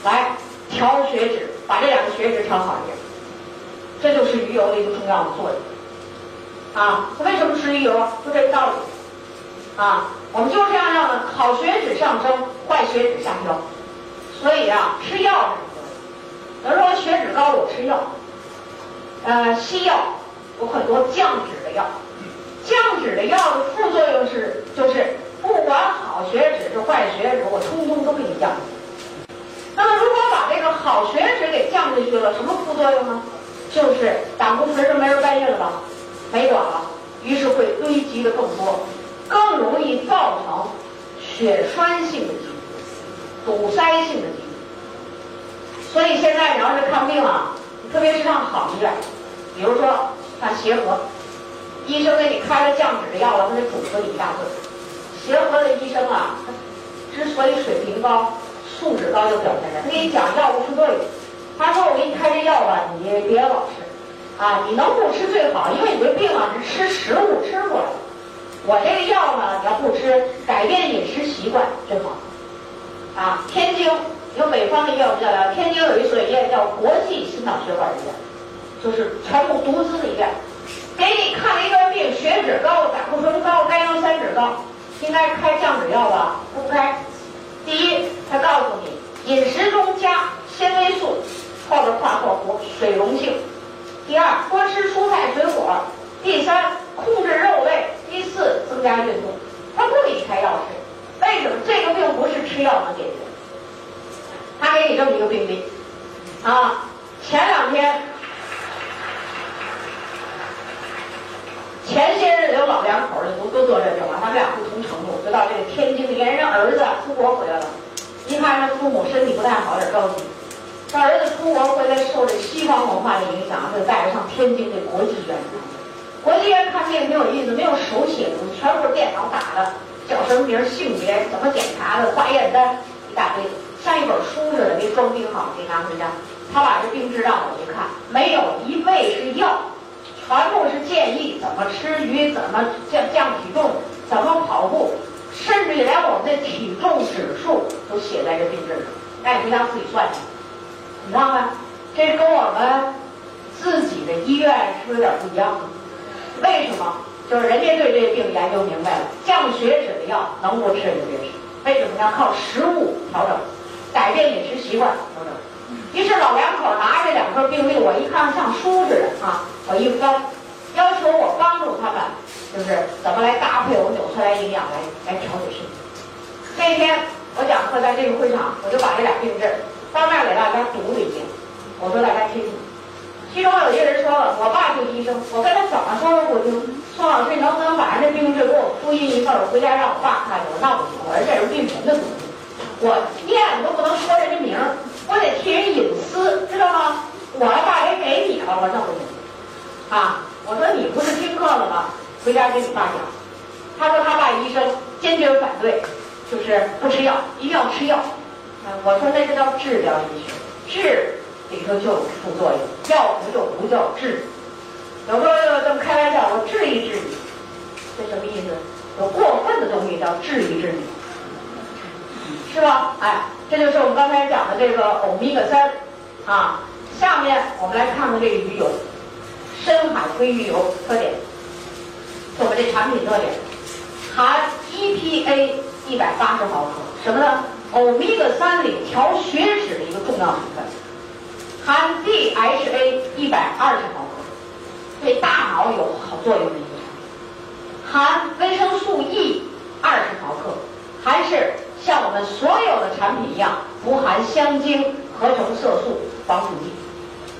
来调血脂，把这两个血脂调好一点。这就是鱼油的一个重要的作用。啊，为什么吃鱼油？就这个道理。啊，我们就是这样要的，好血脂上升，坏血脂下降。所以啊，吃药是有人说血脂高，我吃药。呃，西药有很多降脂的药，降脂的药的副作用是，就是不管好血脂是坏血脂，我通通都给你降。那么如果把这个好血脂给降下去了，什么副作用呢？就是胆固醇就没人搬运了吧，没管了，于是会堆积的更多，更容易造成血栓性的疾病、堵塞性的疾病。所以现在你要是看病啊，特别是上好医院，比如说像协和，医生给你开了降脂的药了，他得嘱咐你一大顿。协和的医生啊，之所以水平高、素质高，就表现在他给你讲药物是对的。他说：“我给你开这药吧，你别老吃，啊，你能不吃最好，因为你这病啊是吃食物吃过来的。我这个药呢，你要不吃，改变饮食习惯最好。啊，天津有北方的医院不叫，天津有一所医院叫国际心脑血管医院，就是全部独资的医院，给你看了一个病，血脂高、胆固醇高、甘油三酯高，应该开降脂药吧？不开。第一，他告诉你饮食中加纤维素。”或者化括弧水溶性。第二，多吃蔬菜水果。第三，控制肉类。第四，增加运动。他不给你开药吃，为什么？这个病不是吃药能解决。他给你这么一个病例，啊，前两天，前些日子有老两口的都都得这病了，他们俩不同程度，就到这个天津连，人儿子出国回来了，一看这父母身体不太好，有点着急。他儿子出国回来，受这西方文化的影响，就带着上天津的国际医院。国际医院看病挺有意思，没有手写的，全部是电脑打的，叫什么名、性别、怎么检查的、化验单一大堆，像一本书似的，给装订好，给拿回家。他把这病志让我去看，没有一味是药，全部是建议怎么吃鱼、怎么降降体重、怎么跑步，甚至于连我们的体重指数都写在这病志上，让你回家自己算去。你看看，这跟我们自己的医院是不是有点不一样？为什么？就是人家对这个病研究明白了，降血脂的药能不吃就别吃。为什么要靠食物调整，改变饮食习惯调整？于是老两口拿着两份病历，我一看像书似的啊，我一翻，要求我帮助他们，就是怎么来搭配我们纽崔莱营养来来调理身体。那天我讲课在这个会场，我就把这俩病症。当面给大家读了一遍，我说大家听听。其中有一个人说了，我爸就医生，我跟他怎么说都不听。宋老师，你能不能把这病志给我回家让我爸看？我说那不行，我说这是病人的东西，我念都不能说人家名儿，我得替人隐私，知道吗？我爸也给你了，我说那不行。啊，我说你不是听课了吗？回家给你爸讲。他说他爸医生坚决反对，就是不吃药，一定要吃药。我说那个叫治疗医学，治里头就有副作用，药不就不叫治。有时候这么开玩笑，我治一治你，这什么意思？有过分的东西叫治一治你，是吧？哎，这就是我们刚才讲的这个欧米伽三啊。下面我们来看看这个鱼油，深海鲑鱼油特点，我们这产品特点，含 EPA 一百八十毫克，什么呢？欧米伽三里调血脂的一个重要成分，含 DHA 一百二十毫克，对大脑有好作用的，含维生素 E 二十毫克，还是像我们所有的产品一样，不含香精合成色素防腐剂，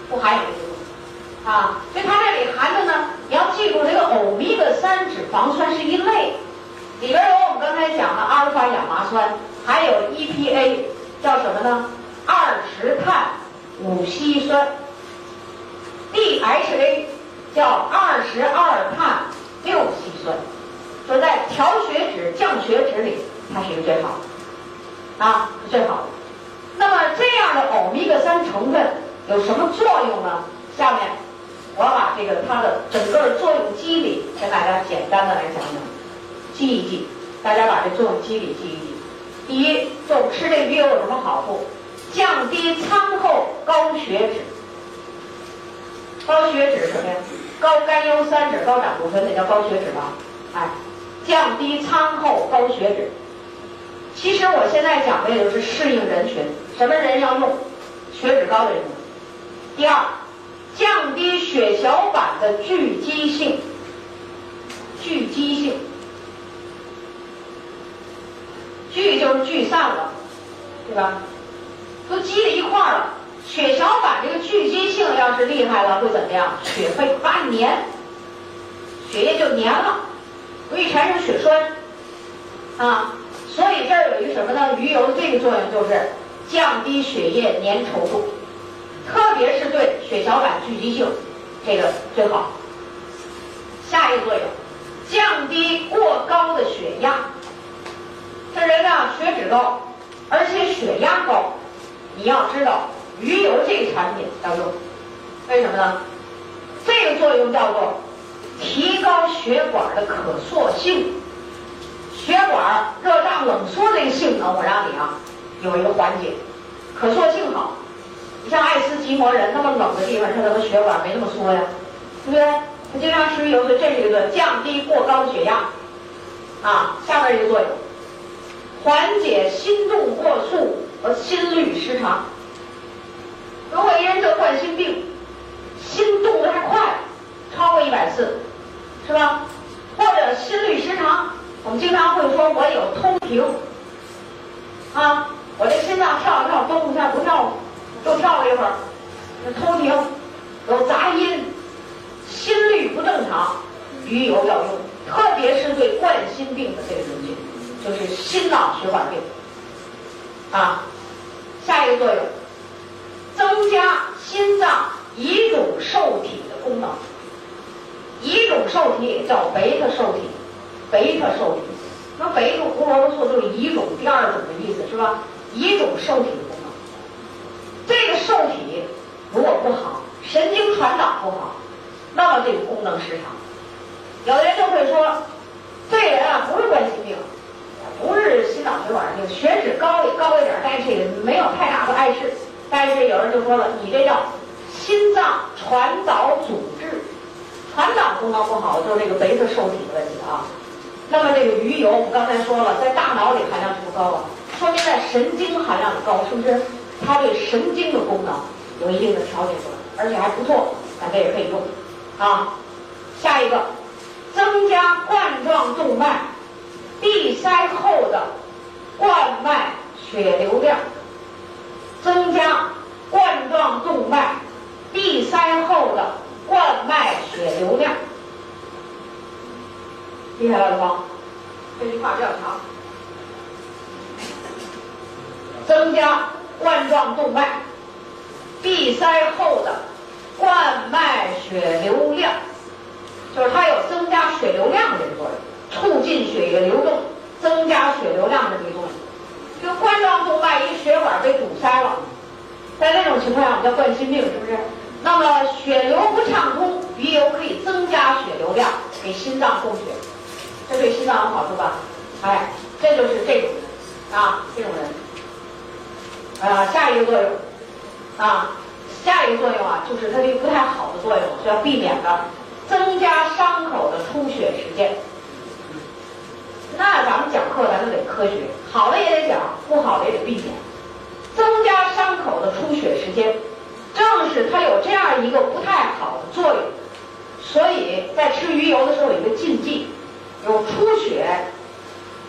不含有啊。所以它这里含的呢，你要记住，这个欧米伽三脂肪酸是一类，里边有我们刚才讲的阿尔法亚麻酸。还有 EPA 叫什么呢？二十碳五烯酸。DHA 叫二十二碳六烯酸。说在调血脂、降血脂里，它是一个最好的啊，是最好的。那么这样的欧米伽三成分有什么作用呢？下面我把这个它的整个作用机理跟大家简单的来讲讲，记一记，大家把这作用机理记一记。第一，就吃这鱼油有什么好处？降低餐后高血脂。高血脂什么呀？高甘油三酯、高胆固醇，那叫高血脂吧？哎，降低餐后高血脂。其实我现在讲的也就是适应人群，什么人要用？血脂高的人。第二，降低血小板的聚集性。聚集性。聚就是聚散了，对吧？都积在一块儿了。血小板这个聚集性要是厉害了，会怎么样？血会发黏，血液就黏了，容易产生血栓啊。所以这儿有一个什么呢？鱼油的这个作用就是降低血液粘稠度，特别是对血小板聚集性这个最好。下一个作用，降低过高的血压。这人呢血脂高，而且血压高，你要知道鱼油这个产品要用，为什么呢？这个作用叫做提高血管的可塑性。血管热胀冷缩这个性能，我让你啊有一个缓解，可塑性好。你像爱斯基摩人那么冷的地方，他怎么血管没那么缩呀？对不对？他经常吃鱼油，所以这是一个降低过高的血压啊。下面一个作用，缓解心动过速和心律失常。如果一人得冠心病，心动的太快，超过一百次，是吧？或者心律失常。我们经常会说，我有通停，啊，我这心脏跳一跳，动一下不跳了，又跳了一会儿，通停，有杂音，心率不正常，鱼油要用，特别是对冠心病的这个东西，就是心脑血管病，啊，下一个作用，增加心脏乙种受体的功能，乙种受体也叫贝塔受体。贝塔受体，那贝塔胡萝卜素就是乙种第二种的意思是吧？乙种受体的功能，这个受体如果不好，神经传导不好，那么这个功能失常。有的人就会说，这人啊不是冠心病，不是心脑血管病，血脂高也高一点，但是这个没有太大的碍事。但是有人就说了，你这叫心脏传导阻滞，传导功能不好，就是这个贝塔受体的问题啊。那么这个鱼油，我们刚才说了，在大脑里含量是不高啊，说明在神经含量高，是不是？它对神经的功能有一定的调节作用，而且还不错，大家也可以用啊。下一个，增加冠状动脉闭塞后的冠脉血流量，增加冠状动脉闭塞后的冠脉血流量。厉害了吗？这句话比较长。增加冠状动脉闭塞后的冠脉血流量，就是它有增加血流量的这个作用，促进血液流动，增加血流量的这个作用。这个冠状动脉一血管被堵塞了，在这种情况下，我们叫冠心病，是不是？那么血流不畅通，鱼油可以增加血流量，给心脏供血。这对心脏有好处吧？哎，这就是这种人啊，这种人啊，下一个作用啊，下一个作用啊，就是它这个不太好的作用是要避免的，增加伤口的出血时间。那咱们讲课咱就得科学，好的也得讲，不好的也得避免。增加伤口的出血时间，正是它有这样一个不太好的作用，所以在吃鱼油的时候有一个禁忌。有出血，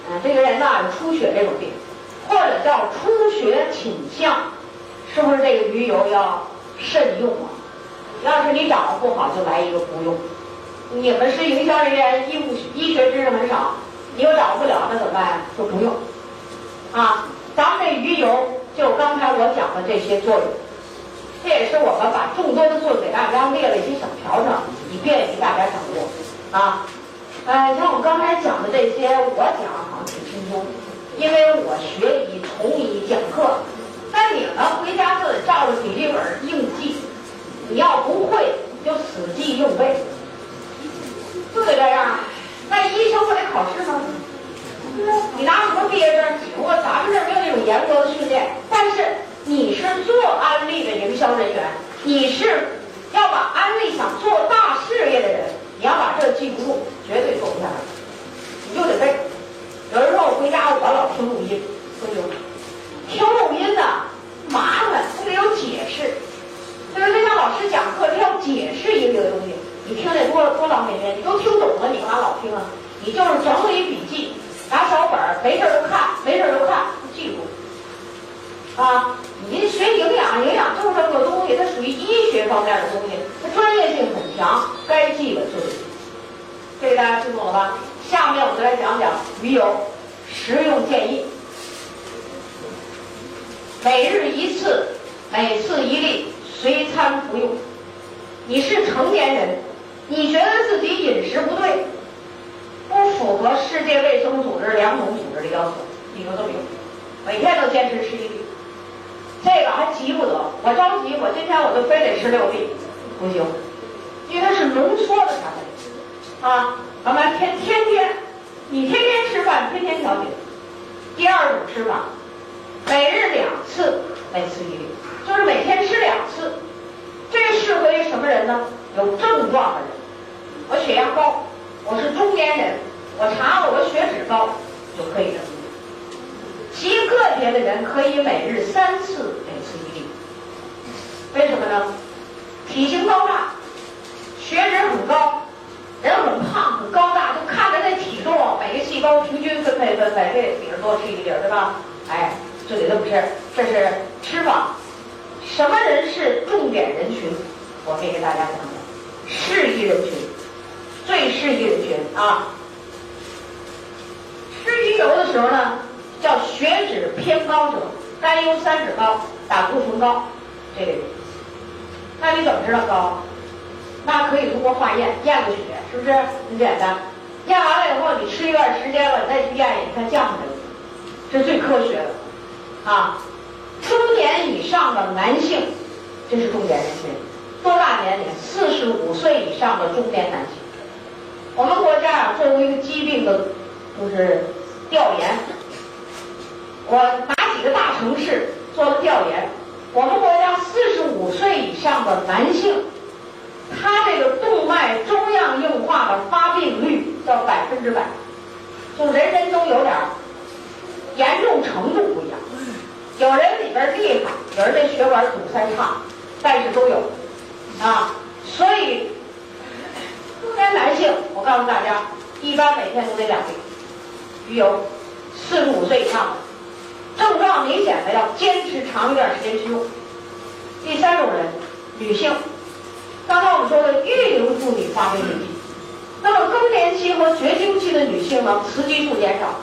嗯，这个人呢有出血这种病，或者叫出血倾向，是不是这个鱼油要慎用啊？要是你掌握不好，就来一个不用。你们是营销人员，医务医学知识很少，你又掌握不了，那怎么办？就不用。啊，咱们这鱼油就刚才我讲的这些作用，这也是我们把众多的作用给大家列了一些小条条，以便于大家掌握。啊。呃，像我刚才讲的这些，我讲好像挺轻松，因为我学医从医讲课。但你们回家就得照着笔记本硬记，你要不会就死记硬背，就得这样。那医生不得考试吗？你拿什么毕业证？不过咱们这没有那种严格的训练。但是你是做安利的营销人员，你是要把安利想做大事业的人。你要把这记不住，绝对做不下来，你就得背。有人说我回家我老听录音，不行，听录音呢麻烦，他得有解释。就是就像老师讲课，他要解释一个东西，你听得多多长时间？你都听懂了，你干嘛老听啊？你就是整理笔记，拿小本儿，没事儿就看，没事儿就看，记住。啊，你学营养，营养就是这个东西，它属于医学方面的东西，它专业性很强，该记的就得记。这个大家听懂了吧？下面我们来讲讲鱼油食用建议。每日一次，每次一粒，随餐服用。你是成年人，你觉得自己饮食不对，不符合世界卫生组织粮农组织的要求，你就这么用，每天都坚持吃一粒。这个还急不得，我着急，我今天我就非得吃六粒，不行，因为它是浓缩的产品啊。咱们天天天，你天天吃饭，天天调节。第二种吃法。每日两次，每次一粒，就是每天吃两次。这适合于什么人呢？有症状的人。我血压高，我是中年人，我查了我血脂高，就可以这么用。极个别的人可以每日三次，每次一粒。为什么呢？体型高大，血脂很高，人很胖很高大，就看着那体重，每个细胞平均分配分配，这比着多吃一粒，对吧？哎。就得这么吃，这是吃法。什么人是重点人群？我可以给大家讲讲，适宜人群，最适宜人群啊。吃鱼油的时候呢，叫血脂偏高者，甘油三酯高，胆固醇高，这类。那你怎么知道高？那可以通过化验，验个血，是不是很简单？验完了以后，你吃一段时间了，你再去验验，你看降下来了，这是最科学的。啊，中年以上的男性，这是重点人群，多大年龄？四十五岁以上的中年男性。我们国家啊，作为一个疾病的，就是调研。我哪几个大城市做了调研？我们国家四十五岁以上的男性，他这个动脉粥样硬化的发病率叫百分之百，就人人都有点儿严重程度不一样。有人里边厉害，有人这血管堵塞差，但是都有啊。所以中年男性，我告诉大家，一般每天都得两粒鱼油。四十五岁以上的，症状明显的要坚持长一段时间去用。第三种人，女性，刚才我们说的育龄妇女发病率低，那么更年期和绝经期的女性呢，雌激素减少，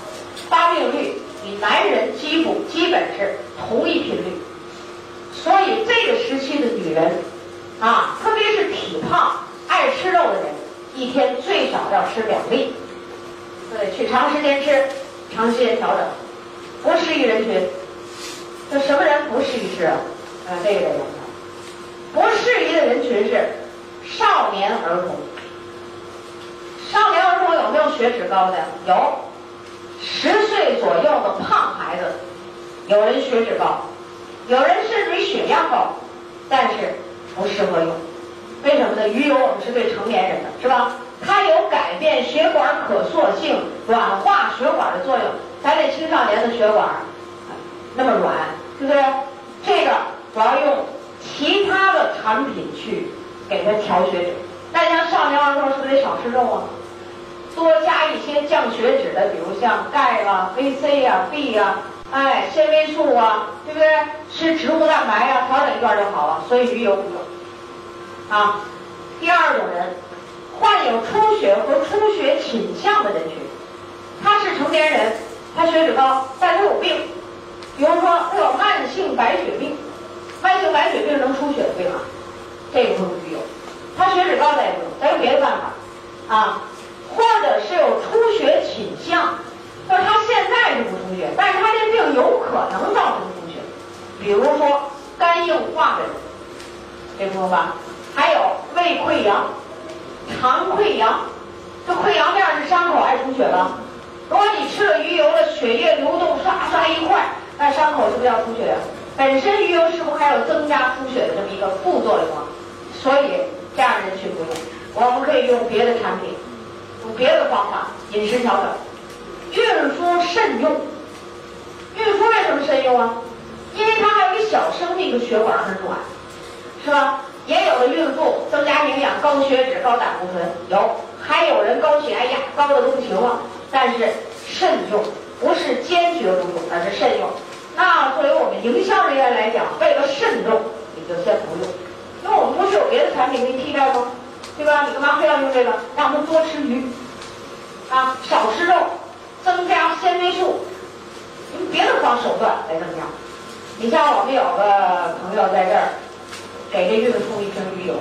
发病率。与男人基本基本是同一频率，所以这个时期的女人，啊，特别是体胖、爱吃肉的人，一天最少要吃两粒，对，去长时间吃，长时间调整，不适宜人群。那什么人不适宜吃啊？啊，这个人不适宜的人群是少年儿童。少年儿童有没有血脂高的？有。十岁左右的胖孩子，有人血脂高，有人甚至于血压高，但是不适合用。为什么呢？鱼油我们是对成年人的，是吧？它有改变血管可塑性、软化血管的作用。咱这青少年的血管那么软，对不对？这个主要用其他的产品去给它调血脂。那像少年儿童是不是得少吃肉啊？多加一些降血脂的，比如像钙啦、VC 呀、B 呀，哎，纤维素啊，对不对？吃植物蛋白啊，调整一段就好了。所以鱼油不用。啊，第二种人，患有出血和出血倾向的人群，他是成年人，他血脂高，但他有病，比如说他有慢性白血病，慢性白血病能出血的病啊，这个不用鱼油。他血脂高咱也不用，咱有别的办法啊。或者是有出血倾向，就是他现在是不出血，但是他这病有可能造成出血，比如说肝硬化的人，这不用吧？还有胃溃疡、肠溃疡，这溃疡面是伤口还是出血了？如果你吃了鱼油了，血液流动唰唰一块，那伤口是不是要出血？本身鱼油是不是还有增加出血的这么一个副作用啊？所以这样人群不用，我们可以用别的产品。用别的方法饮食调整，孕妇慎用。孕妇为什么慎用啊？因为她还有一个小生命的血管很软，是吧？也有的孕妇增加营养，高血脂、高胆固醇有，还有人高血压高的都不行了。但是慎用，不是坚决不用，而是慎用。那作为我们营销人员来讲，为了慎重，你就先不用，因为我们不是有别的产品可以替代吗？对吧？你干嘛非要用这个？让他们多吃鱼，啊，少吃肉，增加纤维素，用别的方手段来增加。你像我们有个朋友在这儿，给这孕妇一瓶鱼油，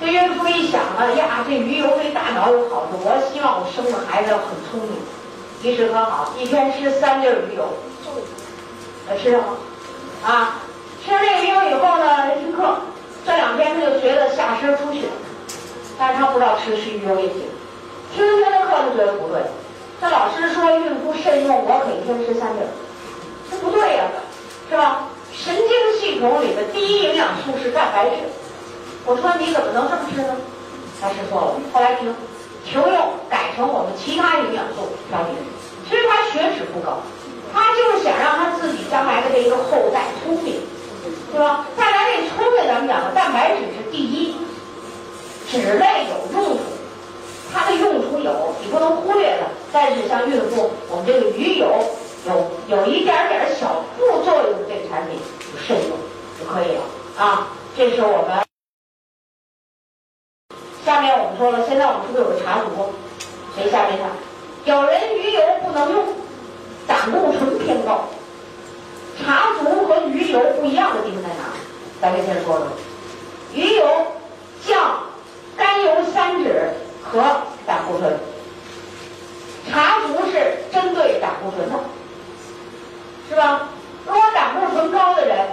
这孕妇一想啊呀，这鱼油对大脑有好处，我希望我生的孩子很聪明，医食可好，一天吃三粒鱼油。他吃上了，啊，吃了这个鱼油以后呢，听课，这两天他就觉得下身出血，但是他不知道吃的是鱼油也行。听天的课他觉得不对，这老师说孕妇慎用，我可一天吃三粒，这不对呀，是吧？神经系统里的第一营养素是蛋白质，我说你怎么能这么吃呢？他是错了。后来听，停用改成我们其他营养素调节，其实他血脂不高。他就是想让他自己将来的这一个后代聪明，对吧？再来这聪明，咱们讲的蛋白质是第一，脂类有用处，它的用处有，你不能忽略的。但是像孕妇，我们这个鱼油有有一点点小副作用的这个产品，就慎用就可以了啊。这是我们下面我们说了，现在我们是不是有个茶组？谁下面看？有人鱼油不能用。胆固醇偏高，茶足和鱼油不一样的地方在哪？咱们先说说，鱼油降甘油三酯和胆固醇，茶壶是针对胆固醇的，是吧？如果胆固醇高的人，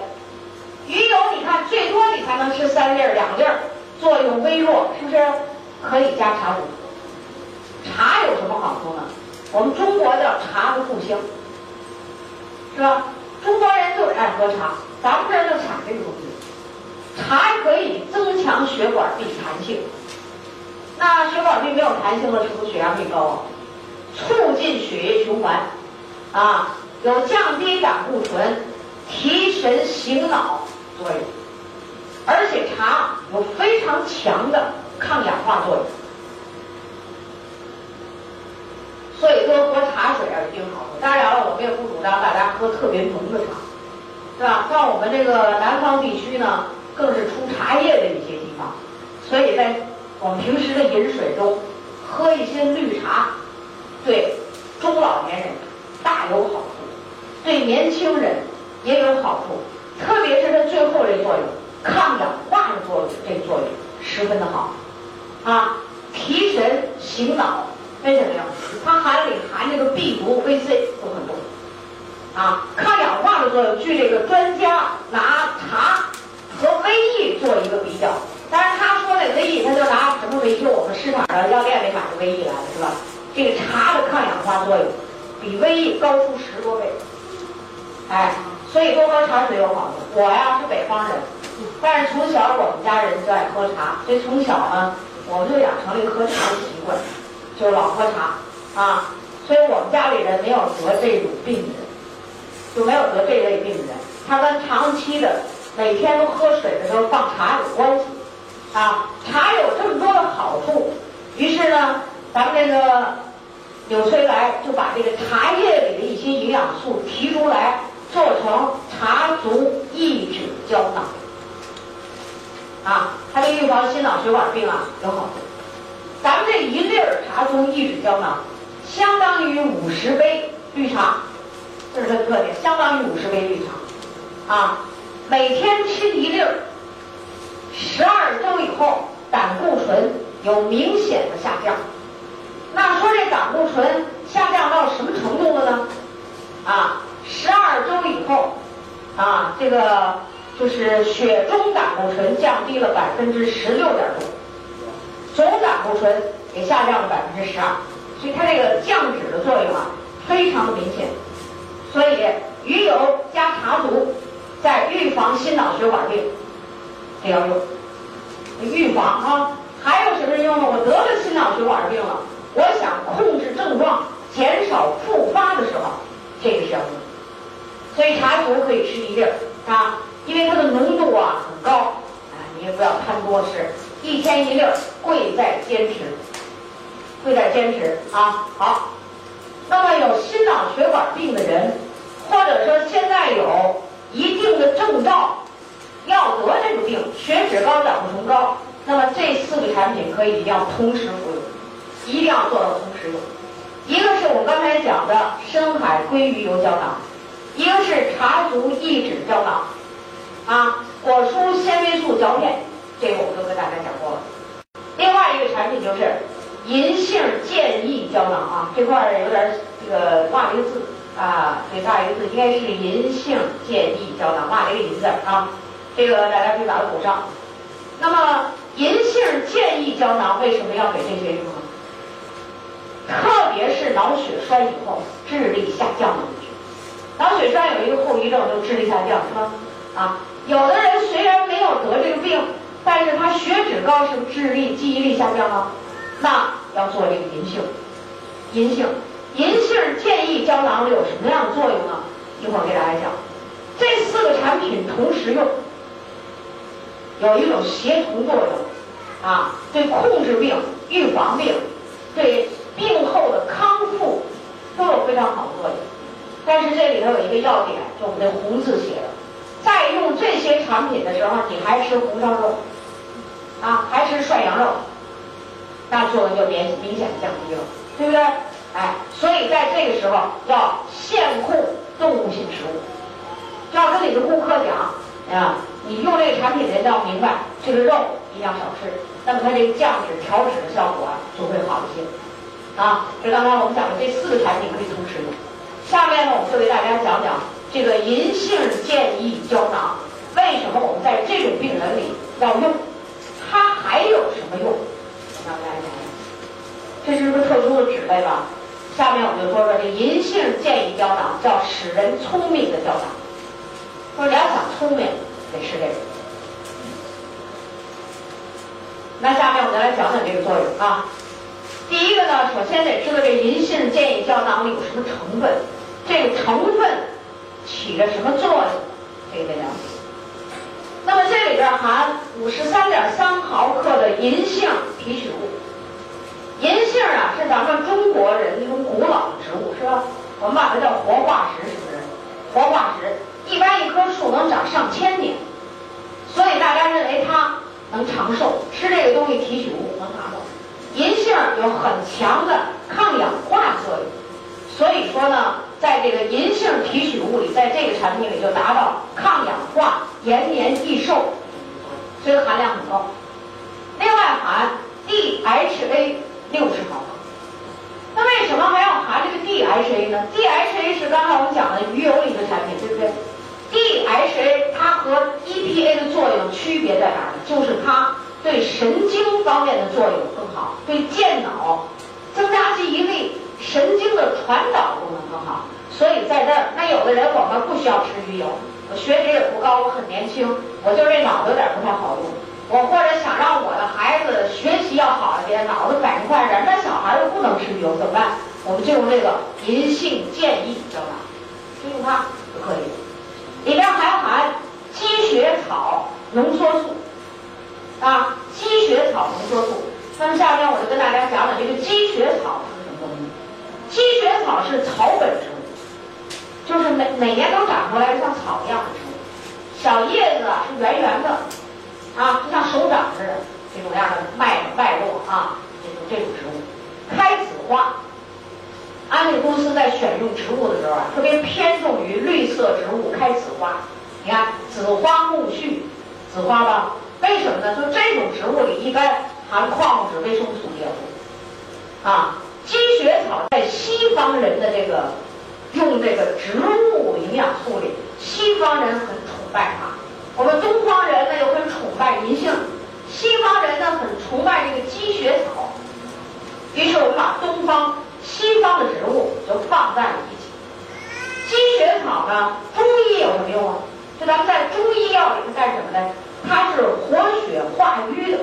鱼油你看最多你才能吃三粒儿两粒儿，作用微弱，是不是？可以加茶壶。茶有什么好处呢？我们中国叫茶的故乡，是吧？中国人就是爱喝茶，咱们这儿就产这个东西。茶可以增强血管壁弹性，那血管壁没有弹性了，是不是血压会高？促进血液循环，啊，有降低胆固醇、提神醒脑作用，而且茶有非常强的抗氧化作用。所以多喝茶水啊，一定好处。当然了，我们也不主张大家喝特别浓的茶，是吧？像我们这个南方地区呢，更是出茶叶的一些地方，所以在我们平时的饮水中，喝一些绿茶，对中老年人大有好处，对年轻人也有好处。特别是它最后这作用，抗氧化的作用，这作用十分的好，啊，提神醒脑。为什么呀？它含里含这个 B 族、VC 都很多，啊，抗氧化的作用。据这个专家拿茶和维 E 做一个比较，当然他说那维 E，他就拿什么维 E？我们市场上药店里买的维 E 来的是吧？这个茶的抗氧化作用比维 E 高出十多倍，哎，所以多喝茶水有好处。我呀是北方人，但是从小我们家人就爱喝茶，所以从小呢，我们就养成了一个喝茶的习惯。就老喝茶啊，所以我们家里人没有得这种病人，就没有得这类病人。他跟长期的每天都喝水的时候放茶有关系啊。茶有这么多的好处，于是呢，咱们这个纽崔莱就把这个茶叶里的一些营养素提出来，做成茶足益脂胶囊啊，它对预防心脑血管病啊有好处。咱们这一粒儿茶中益脂胶囊，相当于五十杯绿茶，这是它的特点，相当于五十杯绿茶，啊，每天吃一粒儿，十二周以后胆固醇有明显的下降。那说这胆固醇下降到什么程度了呢？啊，十二周以后，啊，这个就是血中胆固醇降低了百分之十六点多。总胆固醇也下降了百分之十二，所以它这个降脂的作用啊，非常的明显。所以鱼油加茶足，在预防心脑血管病，这要用。预防啊，还有什么用呢？我得了心脑血管病了，我想控制症状，减少复发的时候，这个是要用。所以茶足可以吃一粒儿啊，因为它的浓度啊很高，啊，你也不要贪多吃。一天一粒儿，贵在坚持，贵在坚持啊！好，那么有心脑血管病的人，或者说现在有一定的症状，要得这个病，血脂高、胆固醇高，那么这四个产品可以一定要同时服用，一定要做到同时用。一个是我们刚才讲的深海鲑鱼油胶囊，一个是茶足益脂胶囊，啊，果蔬纤维素胶片，这个我们都跟大家讲过了。另外一个产品就是银杏健益胶囊啊，这块儿有点这个落了一个字啊，最大一个字应该是银杏健益胶囊，落了一个银字啊，这个大家可以把它补上。那么银杏健益胶囊为什么要给这些用呢？特别是脑血栓以后智力下降的人群，脑血栓有一个后遗症，就智力下降，是吧？啊，有的人虽然没有得这个病。但是他血脂高，是不是智力、记忆力下降了？那要做这个银杏，银杏，银杏建议胶囊有什么样的作用呢？一会儿给大家讲。这四个产品同时用，有一种协同作用，啊，对控制病、预防病、对病后的康复都有非常好的作用。但是这里头有一个要点，就我们这红字写的，在用这些产品的时候，你还吃红烧肉。啊，还吃涮羊肉，那作用就明明显降低了，对不对？哎，所以在这个时候要限控动物性食物，要跟你的顾客讲啊，你用这个产品的人要明白，这个肉一定要少吃，那么它这个降脂调脂的效果啊就会好一些。啊，这刚才我们讲的这四个产品可以同时用。下面呢，我们就给大家讲讲这个银杏健益胶囊，为什么我们在这种病人里要用？它还有什么用？我跟大家讲讲，这是个特殊的脂类吧？下面我们就说说这银杏健益胶囊，叫使人聪明的胶囊。说你要想聪明，得吃这个。那下面我们来讲讲这个作用啊。第一个呢，首先得知道这银杏健益胶囊里有什么成分，这个成分起着什么作用，这个得了解。那么这里边含五十三点三毫克的银杏提取物。银杏啊，是咱们中国人一种古老的植物，是吧？我们把它叫活化石，是不是？活化石，一般一棵树能长上千年，所以大家认为它能长寿，吃这个东西提取物能长寿。银杏有很强的抗氧化作用，所以说呢。在这个银杏提取物里，在这个产品里就达到抗氧化、延年益寿，所以含量很高。另外含 DHA 六十毫克。那为什么还要含这个 DHA 呢？DHA 是刚才我们讲的鱼油里的产品，对不对？DHA 它和 EPA 的作用区别在哪儿呢？就是它对神经方面的作用更好，对健脑、增加记忆力。神经的传导功能更好，所以在这儿，那有的人我们不需要吃鱼油，我血脂也不高，我很年轻，我就这脑子有点不太好用，我或者想让我的孩子学习要好一点，脑子反应快点，那小孩又不能吃鱼油怎么办？我们就用这个银杏健益胶囊，就用它就可以。里边还含积雪草浓缩素，啊，积雪草浓缩素。那么下面我就跟大家讲讲这个积雪草是什么东西。积雪草是草本植物，就是每每年都长出来像草一样的植物，小叶子啊是圆圆的，啊就像手掌似的这种样的脉脉络啊，这种这种植物开紫花。安利公司在选用植物的时候啊，特别偏重于绿色植物开紫花。你看紫花苜蓿，紫花吧？为什么呢？就这种植物里一般含矿物质、维生素比较多，啊。积雪草在西方人的这个用这个植物营养素里，西方人很崇拜它。我们东方人呢又很崇拜银杏，西方人呢很崇拜这个积雪草。于是我们把东方、西方的植物就放在了一起。积雪草呢，中医有什么用啊？就咱们在中医药里是干什么的？它是活血化瘀的。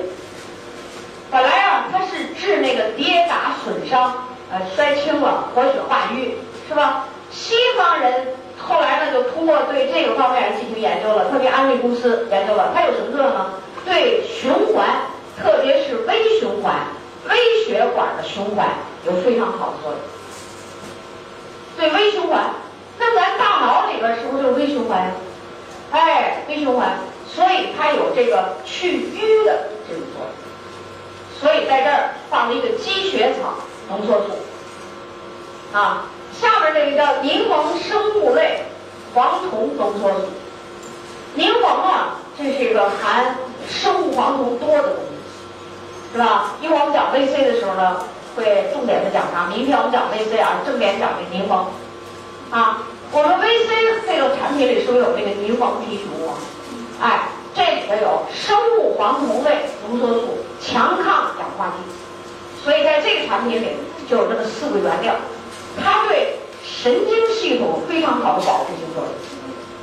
本来啊，它是治那个跌打损伤，呃，摔青了，活血化瘀，是吧？西方人后来呢，就通过对这个方面进行研究了，特别安利公司研究了，它有什么作用呢？对循环，特别是微循环、微血管的循环有非常好的作用。对微循环，那咱大脑里边是不是就微循环呀？哎，微循环，所以它有这个去瘀的这种作用。所以在这儿放了一个积雪草浓缩素，啊，下面这个叫柠檬生物类黄酮浓缩素。柠檬啊，这是一个含生物黄酮多的东西，是吧？一会我们讲 VC 的时候呢，会重点的讲它。明天我们讲 VC 啊，重点讲这柠檬，啊。我们 VC 这个产品里是不是有这个柠檬提取物？哎，这里头有生物黄酮类浓缩素，强抗氧化剂，所以在这个产品里就有这么四个原料，它对神经系统非常好的保护性作用。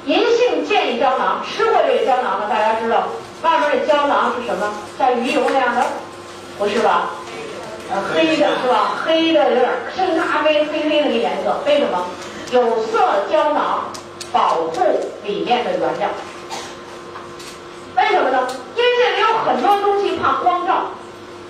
银杏健益胶囊，吃过这个胶囊的大家知道，外边这胶囊是什么？像鱼油那样的？不是吧？呃，黑的是吧？黑的有点深咖啡，黑黑的那颜色，为什么？有色胶囊保护里面的原料，为什么呢？因为这里有很多东西怕光照，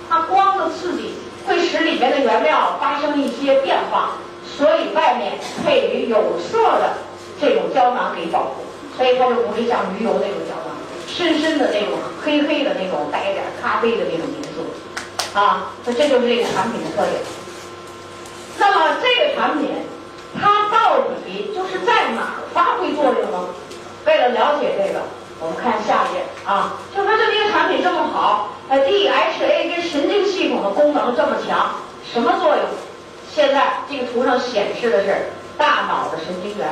怕光的刺激会使里面的原料发生一些变化，所以外面配于有色的这种胶囊给保护，所以它就不是像鱼油那种胶囊，深深的那种黑黑的那种带一点咖啡的那种颜色，啊，这就是这个产品的特点。那么这个产品。它到底就是在哪儿发挥作用呢？为了了解这个，我们看下一页啊。就说这么一个产品这么好，呃，DHA 跟神经系统的功能这么强，什么作用？现在这个图上显示的是大脑的神经元，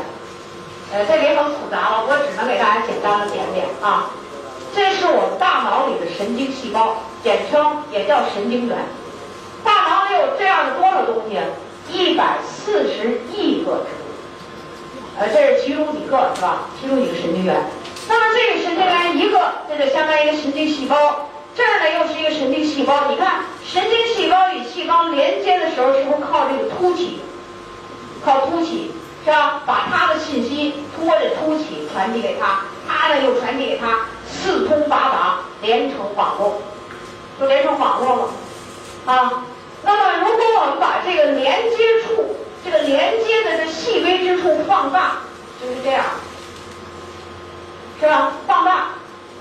呃，这里很复杂了，我只能给大家简单的点点啊。这是我们大脑里的神经细胞，简称也叫神经元。大脑里有这样的多少东西？一百四十亿个植物，呃，这是其中几个是吧？其中几个神经元。那么这个神经元一个，这就相当于一个神经细胞。这儿呢又是一个神经细胞。你看，神经细胞与细胞连接的时候，是不是靠这个突起？靠突起是吧？把它的信息通过这突起传递给它，它呢又传递给它，四通八达，连成网络，就连成网络了啊。那么，如果我们把这个连接处，这个连接的这细微之处放大，就是这样，是吧？放大，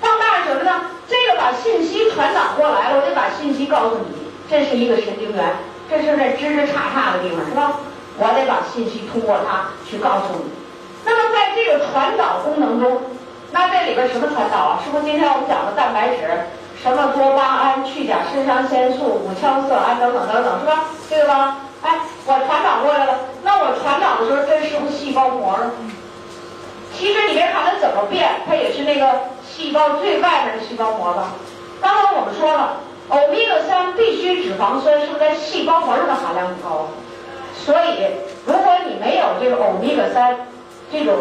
放大什么呢？这个把信息传导过来了，我得把信息告诉你，这是一个神经元，这是那枝枝杈杈的地方，是吧？我得把信息通过它去告诉你。那么，在这个传导功能中，那这里边什么传导啊？是不是今天我们讲的蛋白质？什么多巴胺、去甲肾上腺素、五羟色胺等等等等，是吧？对吧？哎，我传导过来了。那我传导的时候，这是不是细胞膜呢？其实你别看它怎么变，它也是那个细胞最外面的细胞膜吧？刚刚我们说了，欧米伽三必须脂肪酸是不是在细胞膜上的含量很高？所以，如果你没有这个欧米伽三这种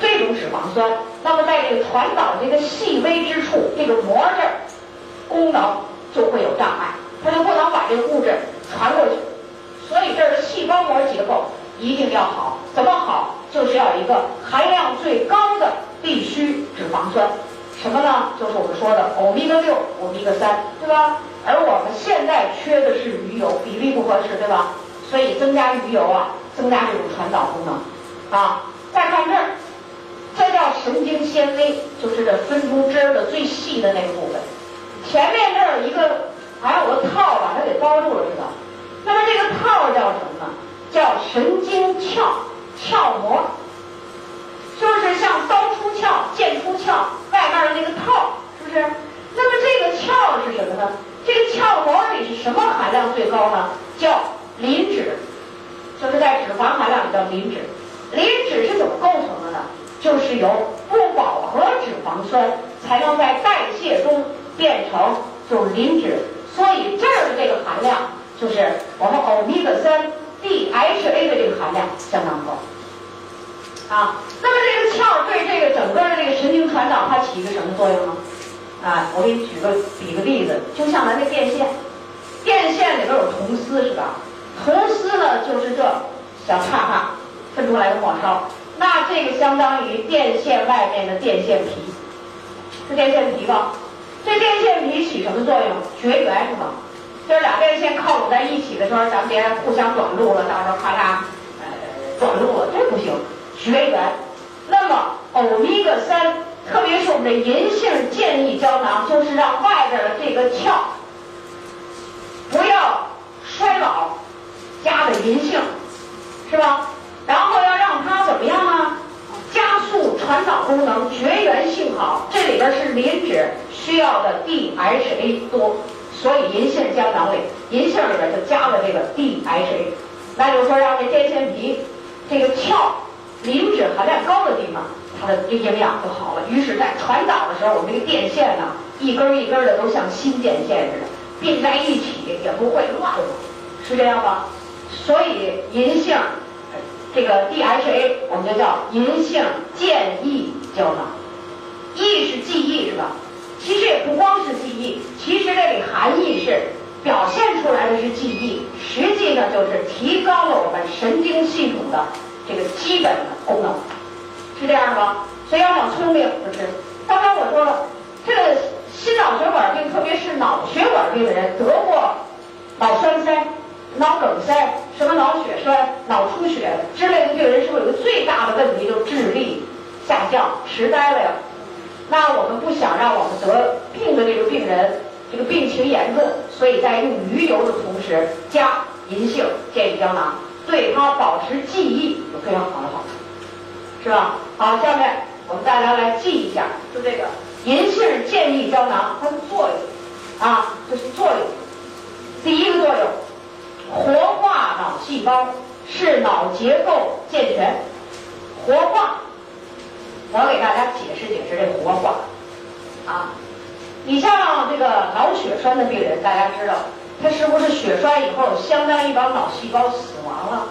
这种脂肪酸，那么在这个传导这个细微之处，这个膜这儿。功能就会有障碍，它就不能把这个物质传过去。所以这儿细胞膜结构一定要好，怎么好？就是要一个含量最高的必需脂肪酸，什么呢？就是我们说的欧米伽六、欧米伽三，对吧？而我们现在缺的是鱼油，比例不合适，对吧？所以增加鱼油啊，增加这种传导功能啊。再看这儿，这叫神经纤维，就是这分出汁儿的最细的那个部分。前面这儿有一个，还有个套把它给包住了，是吧？那么这个套叫什么呢？叫神经鞘鞘膜，就是像刀出鞘、剑出鞘外面的那个套，是不是？那么这个鞘是什么呢？这个鞘膜里是什么含量最高呢？叫磷脂，就是在脂肪含量里叫磷脂。磷脂是怎么构成的呢？就是由不饱和脂肪酸才能在代谢中。变成就是磷脂，所以这儿的这个含量就是我们欧米伽三 DHA 的这个含量相当高啊。那么这个鞘对这个整个的这个神经传导它起一个什么作用呢？啊，我给你举个比个例子，就像咱这电线，电线里边有铜丝是吧？铜丝呢就是这小叉叉分出来的末梢，那这个相当于电线外面的电线皮，是电线皮吧？这电线皮起什么作用？绝缘是吧？这俩电线靠拢在一起的时候，咱别互相短路了，到时候咔嚓，呃，短路了，这不行。绝缘。那么欧米伽三，特别是我们的银杏健益胶囊，就是让外边的这个鞘不要衰老，加的银杏，是吧？然后要让它怎么样呢？加速传导功能，绝缘性好。这里边是磷脂需要的 DHA 多，所以银杏胶囊里，银杏里边就加了这个 DHA。那就是说，让这电线皮这个鞘磷脂含量高的地方，它的营养就好了。于是，在传导的时候，我们这个电线呢，一根一根的都像新电线似的，并在一起也不会乱了，是这样吗？所以银杏。这个 DHA 我们就叫银杏健益胶囊，益是记忆是吧？其实也不光是记忆，其实这里含义是表现出来的是记忆，实际呢就是提高了我们神经系统的这个基本的功能，是这样吗？所以要想聪明，不是？刚刚我说了，这个心脑血管病，特别是脑血管病的人得过脑栓塞。脑梗塞、什么脑血栓、脑出血之类的病人，是不是有个最大的问题，就是智力下降、痴呆了呀？那我们不想让我们得病的这个病人，这个病情严重，所以在用鱼油的同时加银杏健益胶囊，对他保持记忆有非常好的好处，是吧？好，下面我们大家来记一下，就这个银杏健力胶囊它的作用啊，这是作用，第一个作用。活化脑细胞，是脑结构健全。活化，我给大家解释解释这活化。啊，你像这个脑血栓的病人，大家知道，他是不是血栓以后，相当于把脑细胞死亡了？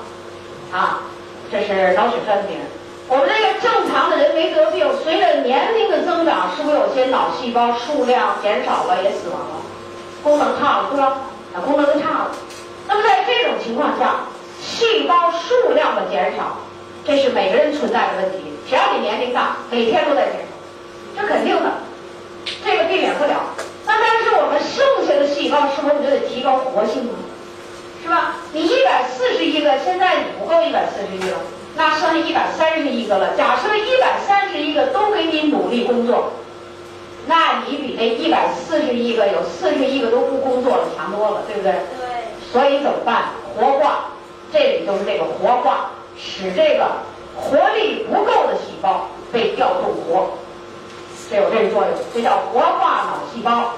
啊，这是脑血栓病人。我们这个正常的人没得病，随着年龄的增长，是不是有些脑细胞数量减少了，也死亡了？功能差了，是吧？啊，功能都差了。那么在这种情况下，细胞数量的减少，这是每个人存在的问题。只要你年龄大，每天都在减少，这肯定的，这个避免不了。那但是我们剩下的细胞是不是就得提高活性呢？是吧？你一百四十亿个，现在你不够一百四十亿了，那剩下一百三十亿个了。假设一百三十亿个都给你努力工作，那你比那一百四十亿个有四十亿个都不工作了强多了，对不对？对。所以怎么办？活化，这里就是这个活化，使这个活力不够的细胞被调动活，这有这个作用，这叫活化脑细胞，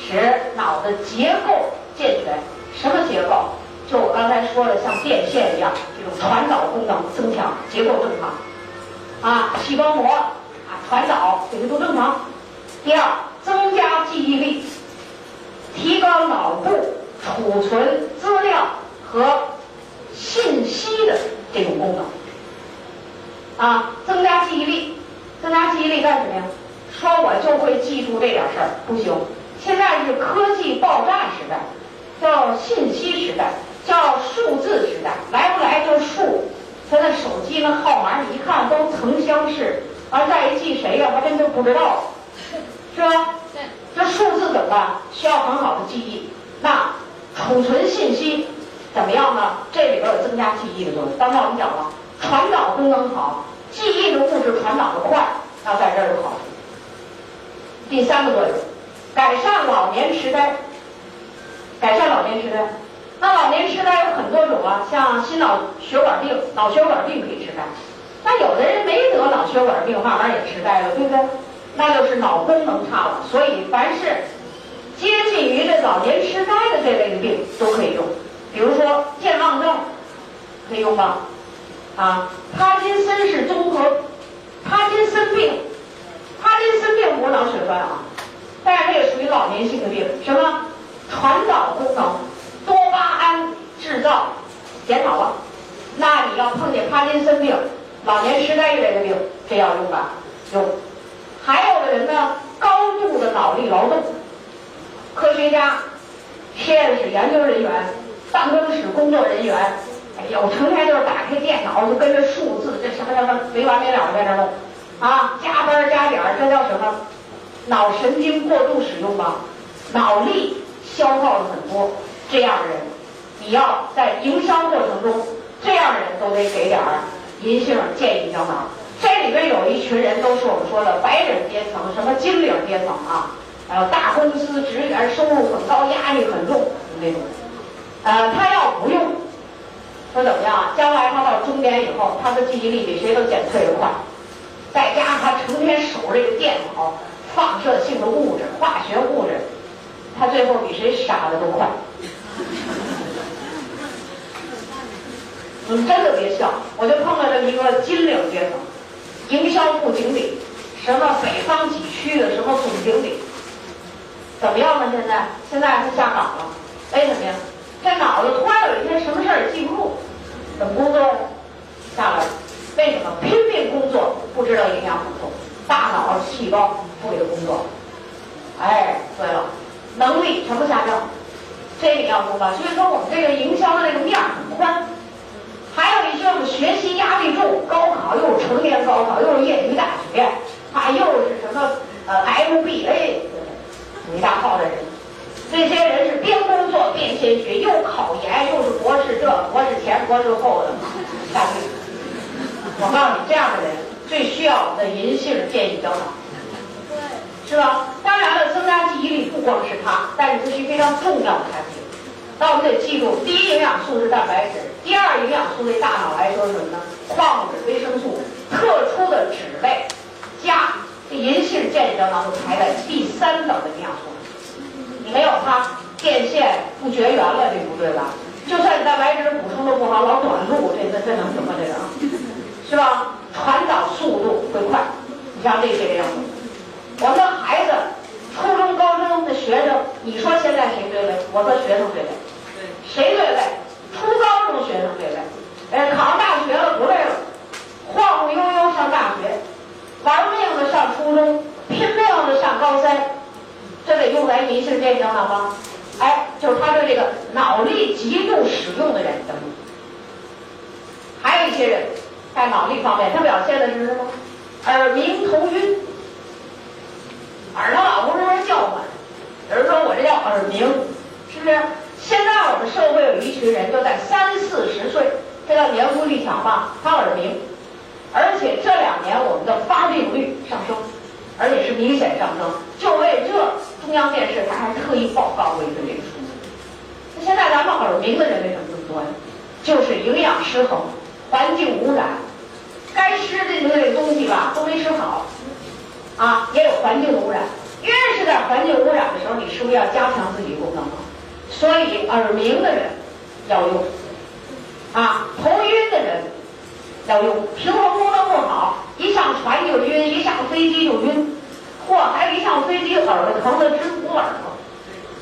使脑的结构健全。什么结构？就我刚才说的，像电线一样，这种传导功能增强，结构正常，啊，细胞膜啊，传导这些都正常。第二，增加记忆力，提高脑部。储存资料和信息的这种功能，啊，增加记忆力，增加记忆力干什么呀？说我就会记住这点事儿，不行。现在是科技爆炸时代，叫信息时代，叫数字时代，来不来就数。现在手机那号码你一看都曾相识，完再一记谁呀，还真就不知道了，是吧？这数字怎么办？需要很好的记忆，那。储存信息怎么样呢？这里边有增加记忆的作用。刚才我们讲了，传导功能好，记忆的物质传导的快，那在这儿有好处。第三个作用，改善老年痴呆。改善老年痴呆，那老年痴呆有很多种啊，像心脑血管病、脑血管病可以痴呆。那有的人没得脑血管病，慢慢也痴呆了，对不对？那就是脑功能差了。所以凡是。接近于这老年痴呆的这类的病都可以用，比如说健忘症，可以用吧？啊，帕金森氏综合，帕金森病，帕金森病不脑血栓啊，但是它也属于老年性的病，什么？传导功能，多巴胺制造减少了，那你要碰见帕金森病、老年痴呆一类的病，这要用吧？用。还有的人呢，高度的脑力劳动。科学家、实验室研究人员、办公室工作人员，哎呦，成天就是打开电脑就跟着数字，这什么什么没完没了的在那弄，啊，加班加点，这叫什么？脑神经过度使用吧，脑力消耗了很多。这样的人，你要在营销过程中，这样的人都得给点儿银杏健益胶囊。这里边有一群人都是我们说的白领阶层，什么金领阶层啊，呃，大公司职员，收入很高，压力很重那种。呃，他要不用，说怎么样？将来他到中年以后，他的记忆力比谁都减退的快。再加上他成天守着这个电脑，放射性的物质、化学物质，他最后比谁傻的都快。你们真的别笑，我就碰到这么一个金领阶层，营销部经理，什么北方几区的什么总经理，怎么样呢？现在现在他下岗了，为什么呀？这脑子突然有一天什么事儿也记不住，怎么工作呀？下来，为什么拼命工作不知道营养补充，大脑细胞不给他工作？哎，对了，能力全部下降，这你要明白。所以说我们这个营销的这个面很宽。还有一些我们学习压力重，高考又是成年高考，又是业余大学，啊，又是什么呃 MBA，一大号的人，这些人是边工作边先学，又考研，又是博士这博士前博士后的下去。我告诉你，这样的人最需要我们的银杏建议胶囊，对，是吧？当然了，增加记忆力不光是它，但是这是非常重要的产品。那我们得记住，第一营养素是蛋白质，第二营养素对大脑来说是什么呢？矿物质、维生素、特殊的脂类，钾。银杏健益胶囊是排在第三等的营养素，你没有它，电线不绝缘了，这不对吧？就算你蛋白质补充的不好，老短路，这这这能什么这个？是吧？传导速度会快，你像这些样子，我们的孩子。初中、高中的学生，你说现在谁最累？我说学生最累。谁最累？初高中学生最累。哎，考上大学了不累了，晃晃悠悠上大学，玩命的上初中，拼命的上高三，这得用咱银杏健胶囊吗？哎，就是他对这个脑力极度使用的人等。还有一些人在脑力方面，他表现的是什么？耳鸣、头晕。耳朵老不是那叫唤，有人说我这叫耳鸣，是不是？现在我们社会有一群人，就在三四十岁，这叫年富力强吧？他耳鸣，而且这两年我们的发病率上升，而且是明显上升。就为这，中央电视台还特意报告过一个这个数字。那现在咱们耳鸣的人为什么这么多呀？就是营养失衡，环境污染，该吃的那些东西吧都没吃好。啊，也有环境的污染。越是在环境污染的时候，你是不是要加强自己功能？所以耳鸣的人要用，啊，头晕的人要用。平衡功能不好，一上船就晕，一上飞机就晕，嚯，还有一上飞机耳朵疼的直捂耳朵。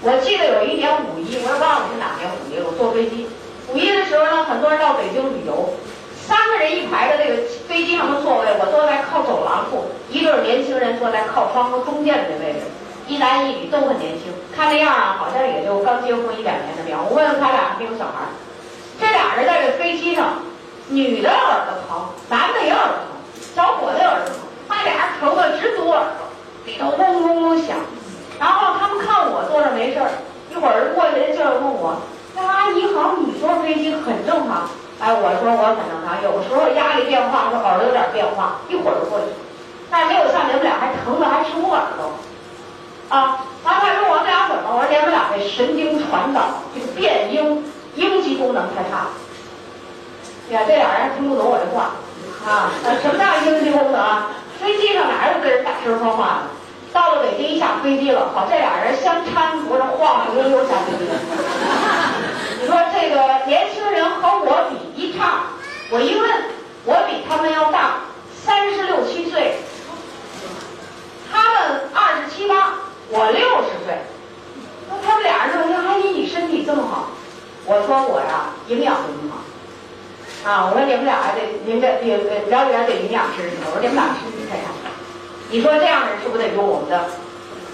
我记得有一年五一，我也忘了是哪年五一了，我坐飞机。五一的时候呢，很多人到北京旅游。三个人一排的这个飞机上的座位，我坐在靠走廊处，一对年轻人坐在靠窗户中间的这位置，一男一女都很年轻，看那样啊，好像也就刚结婚一两年的样。我问问他俩没有小孩，这俩人在这飞机上，女的耳朵疼，男的也耳朵疼，小伙子也耳朵疼，他俩疼的直堵耳朵，里头嗡嗡嗡响。然后他们看我坐着没事儿，一会儿过去劲问我，那阿姨好，你坐飞机很正常。哎，我说我很正常，有时候压力变化，说耳朵有点变化，一会儿就过去。但是没有像你们俩还疼的还直捂耳朵，啊！然后他说我们俩怎么？我说你们俩这神经传导这个变音应激功能太差了。呀，这俩人听不懂我这话，啊，什么叫应激功能？飞机上哪有跟人大声说话的？到了北京一下飞机了，好，这俩人相搀扶着晃晃悠悠下飞机。你说这个年轻人和我比一差，我一问，我比他们要大三十六七岁，他们二十七八，我六十岁。那他们俩人说：“阿姨，你身体这么好。”我说：“我呀，营养很好。”啊，我说你们俩还得，你们得了解了解营养知识。我说你们俩身体太差。你说这样的人是不是得用我们的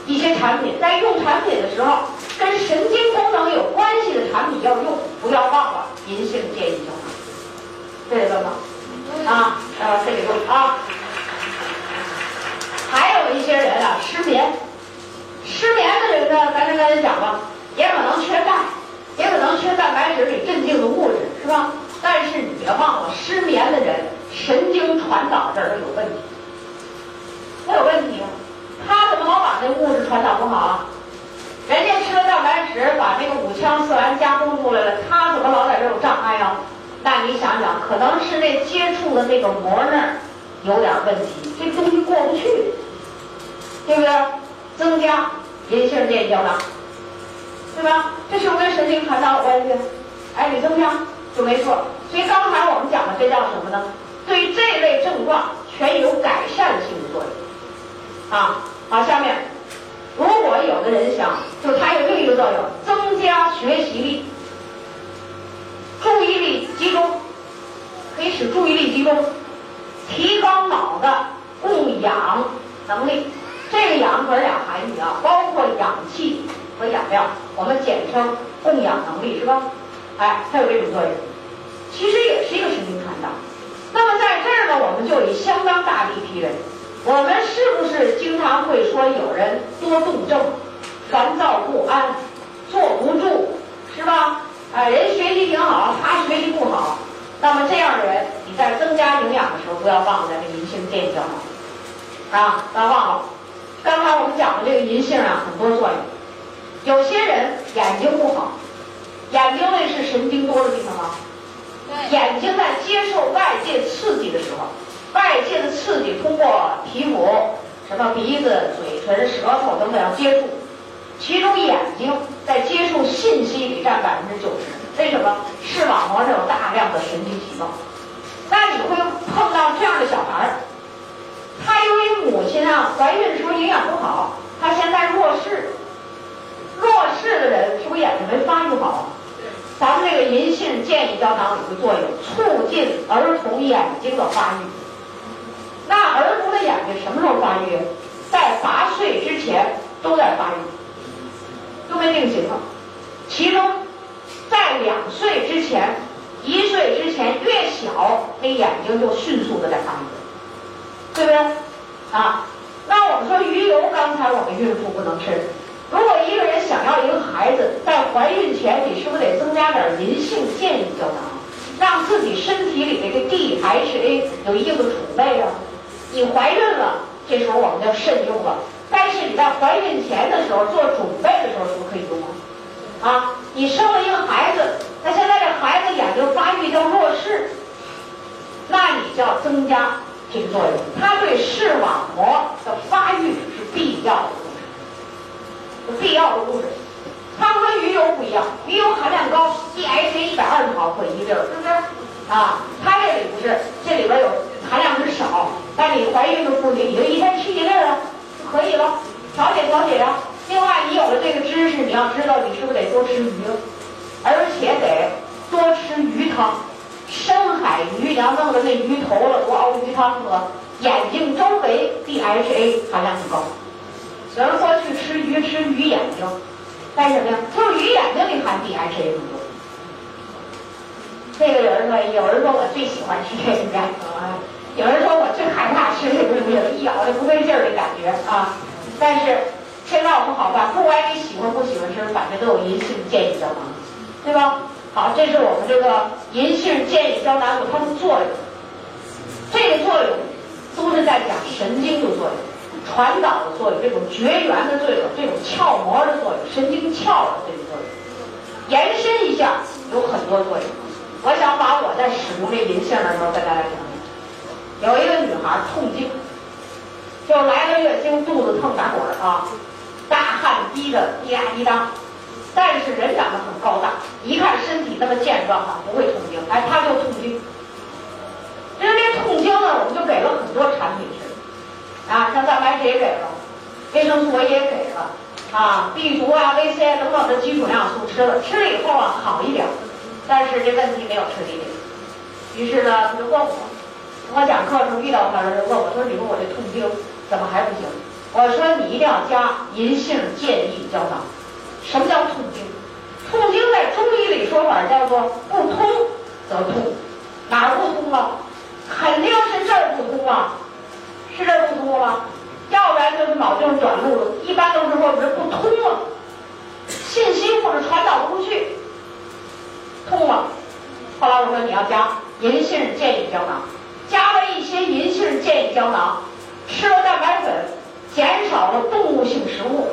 一些产品？在用产品的时候。跟神经功能有关系的产品要用，不要忘了银杏健益胶囊，这得吗？啊，呃，这得问啊。还有一些人啊，失眠，失眠的人呢，咱刚才讲了，也可能缺钙，也可能缺蛋白质里镇静的物质，是吧？但是你别忘了，失眠的人神经传导这儿有问题，他有问题啊！他怎么老把那物质传导不好啊？人家吃了蛋白质，把这个五羟色胺加工出来了，他怎么老在这有障碍啊？那你想想，可能是那接触的那个膜那儿有点问题，这东西过不去，对不对？增加银杏电胶囊，对吧？这是不是跟神经传导有关系？哎，你增加就没错。所以刚才我们讲的这叫什么呢？对这类症状，全有改善性的作用。啊，好，下面，如果有的人想，就它有另一个作用，增加学习力，注意力集中，可以使注意力集中，提高脑的供氧能力。这个氧可是俩含义啊，包括氧气和养料，我们简称供氧能力，是吧？哎，它有这种作用。其实也是一个神经传导。那么在这儿呢，我们就有相当大的一批人，我们是不是经常会说有人多动症、烦躁不安、坐不住，是吧？哎，人学习挺好，他学习不好。那么这样的人，你在增加营养的时候，不要忘了这个银杏垫胶囊啊，不要忘了。刚才我们讲的这个银杏啊，很多作用。有些人眼睛不好，眼睛那是神经多的地方吗？眼睛在接受外界刺激的时候，外界的刺激通过皮肤、什么鼻子、嘴唇、舌头等等要接触，其中眼睛在接受信息里占百分之九十。为什么？视网膜上有大量的神经细胞。那你会碰到这样的小孩儿，他由于母亲啊怀孕的时候营养不好，他现在弱视。弱视的人是不是眼睛没发育好？咱们这个银杏健益胶囊有个作用，促进儿童眼睛的发育。那儿童的眼睛什么时候发育？在八岁之前都在发育，都没定型了。其中在两岁之前、一岁之前越小，那眼睛就迅速的在发育，对不对？啊，那我们说鱼油，刚才我们孕妇不能吃。如果一个人想要一个孩子，在怀孕前，你是不是得增加点银杏健益胶囊，让自己身体里这个 DHA 有一定的储备啊？你怀孕了，这时候我们就慎用了。但是你在怀孕前的时候做准备的时候，是不是可以用啊？啊，你生了一个孩子，那现在这孩子眼睛发育叫弱视，那你就要增加这个作用，它对视网膜的发育是必要的。必要的物质，它和鱼油不一样，鱼油含量高，DHA 一百二十毫克一粒儿，是不是？啊，它这里不是，这里边有含量是少，但你怀孕的妇女，你就一天吃一粒儿啊，就可以了，调节调节呀。另外，你有了这个知识，你要知道，你是不是得多吃鱼，而且得多吃鱼汤，深海鱼，你要弄的那鱼头了，多熬鱼汤喝，眼睛周围 DHA 含量很高。有人说去吃鱼吃鱼眼睛，干什么呀？就是鱼眼睛里含 DHA 更多。这个有人说，有人说我最喜欢吃这个，有人说我最害怕吃这个东西，一咬就不对劲儿的感觉啊。但是千万不好办，不管你喜欢不喜欢吃，反正都有银杏健益胶囊，对吧？好，这是我们这个银杏健益胶囊它的作用，这个作用都是在讲神经的作用。传导的作用，这种绝缘的作用，这种鞘膜的作用，神经鞘的这种作用，延伸一下有很多作用。我想把我在使用这银杏的时候跟大家讲讲。有一个女孩痛经，就来了月经，肚子疼打滚啊，大汗滴的滴答滴答，但是人长得很高大，一看身体那么健壮啊，不会痛经，哎，她就痛经。因为这痛经呢，我们就给了很多产品。啊，像蛋白质也给了，维生素我也给了，啊，B 族啊、V C 等等的基础营养素吃了，吃了以后啊好一点，但是这问题没有彻底解决。于是呢，他就问我，我讲课时候遇到他了，就问我，说：“你说我这痛经怎么还不行？”我说：“你一定要加银杏健益胶囊。”什么叫痛经？痛经在中医里说法叫做不通则痛，哪儿不通了？肯定是这儿不通啊。是这儿不通了，要不然就是脑就是短路了，一般都是或者是不通了，信息或者传导不出去，通了。后来我说你要加银杏健益胶囊，加了一些银杏健益胶囊，吃了蛋白粉，减少了动物性食物，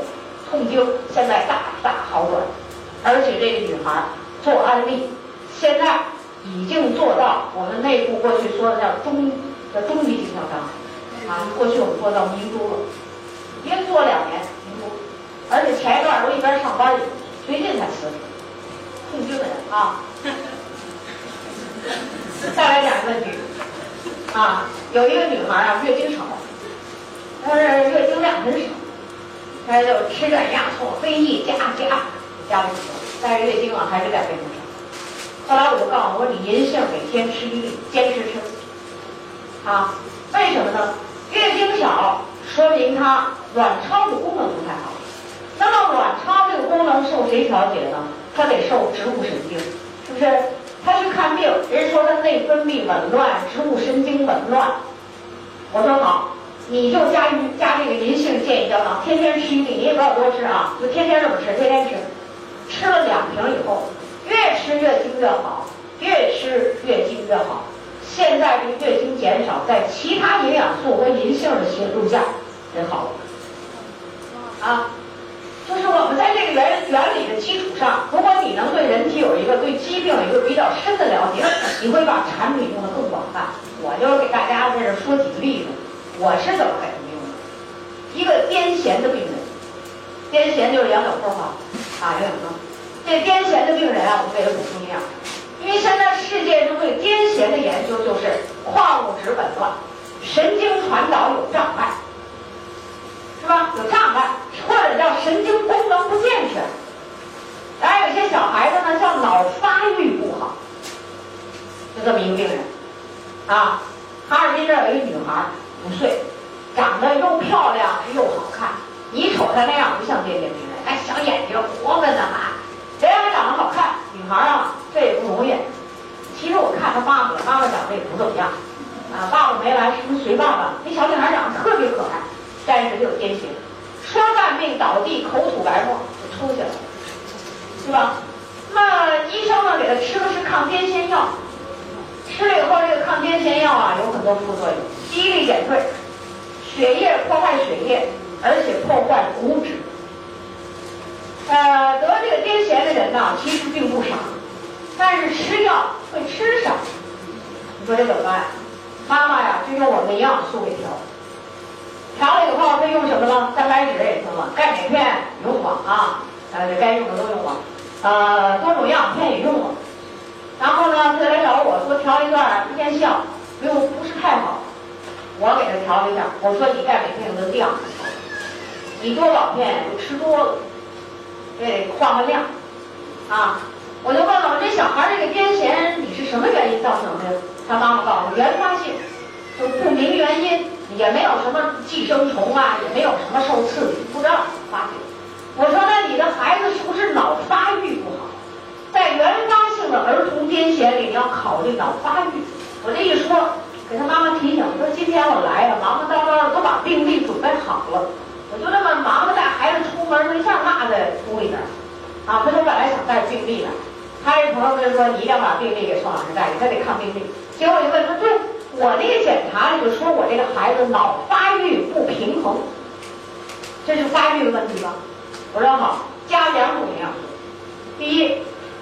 痛经现在大大好转。而且这个女孩做安利，现在已经做到我们内部过去说的叫中叫中级经销商啊，过去我们做到明珠了，已经做两年明珠，而且前一段我一边上班，最近才辞职，痛经的人啊。再来讲一个问题啊，有一个女孩啊，月经少，她是月经量很少，她就吃点亚错非议加加。加了几个，但是月经啊还是在非常少。后来我就告诉我说，你银杏每天吃一粒，坚持吃。啊，为什么呢？月经少说明她卵巢的功能不太好。那么卵巢这个功能受谁调节呢？它得受植物神经，是不是？她去看病，人说她内分泌紊乱，植物神经紊乱。我说好，你就加加这个银杏健益胶囊，天天吃一粒，你也不要多吃啊，就天天这么吃，天天吃。吃了两瓶以后，越吃月经越好，越吃月经越好。现在这个月经减少，在其他营养素和银杏的协助下，也好了。啊，就是我们在这个原原理的基础上，如果你能对人体有一个对疾病有一个比较深的了解，你会把产品用的更广泛。我就给大家在这说几个例子，我是怎么给他们用的。一个癫痫的病人，癫痫就是杨柳风嘛。啊，有什么？这癫痫的病人啊，我们给他补充营养，因为现在世界上对癫痫的研究就是矿物质紊乱，神经传导有障碍，是吧？有障碍，或者叫神经功能不健全。还有些小孩子呢，叫脑发育不好，就这么一个病人。啊，哈尔滨这有一女孩，五岁，长得又漂亮又好看，你瞅她那样不像癫痫病人。哎，小眼睛活泛的哈，人还长得好看？女孩啊，这也不容易。其实我看她妈妈，妈妈长得也不怎么样，啊，爸爸没来，是不是随爸爸？那小女孩长得特别可爱，但是就有癫痫，说犯病倒地，口吐白沫就出去了，是吧？那医生呢，给她吃的是抗癫痫药，吃了以后，这个抗癫痫药啊，有很多副作用：记忆力减退，血液破坏血液，而且破坏骨质。呃，得这个癫痫的人呢，其实并不少，但是吃药会吃少。你说这怎么办？妈妈呀，就用我们的营养素给调。调了以后，他用什么呢？蛋白质也用了，钙镁片用了啊，呃，该用的都用了，呃，多种营养片也用了。然后呢，他来找我说调一段，不见效，不用不是太好。我给他调了一下，我说你钙镁片用的量，你多少片就吃多了。对换个量，啊！我就问了，我这小孩这个癫痫，你是什么原因造成的？他妈妈告诉我，原发性，就不明原因，也没有什么寄生虫啊，也没有什么受刺激，不知道发现。我说，那你的孩子是不是脑发育不好？在原发性的儿童癫痫里，你要考虑脑发育。我这一说，给他妈妈提醒，说今天我来了，忙忙叨叨的都把病历准备好了。我就那么忙着带孩子出门，一下骂在屋里边啊！他说本来想带病历的，他这朋友跟他说：“你一定要把病历给宋老师带，他得看病历。”结果我就问他：“对，我那个检查里就说我这个孩子脑发育不平衡，这是发育的问题吧？”我说好，加两种营养素。第一，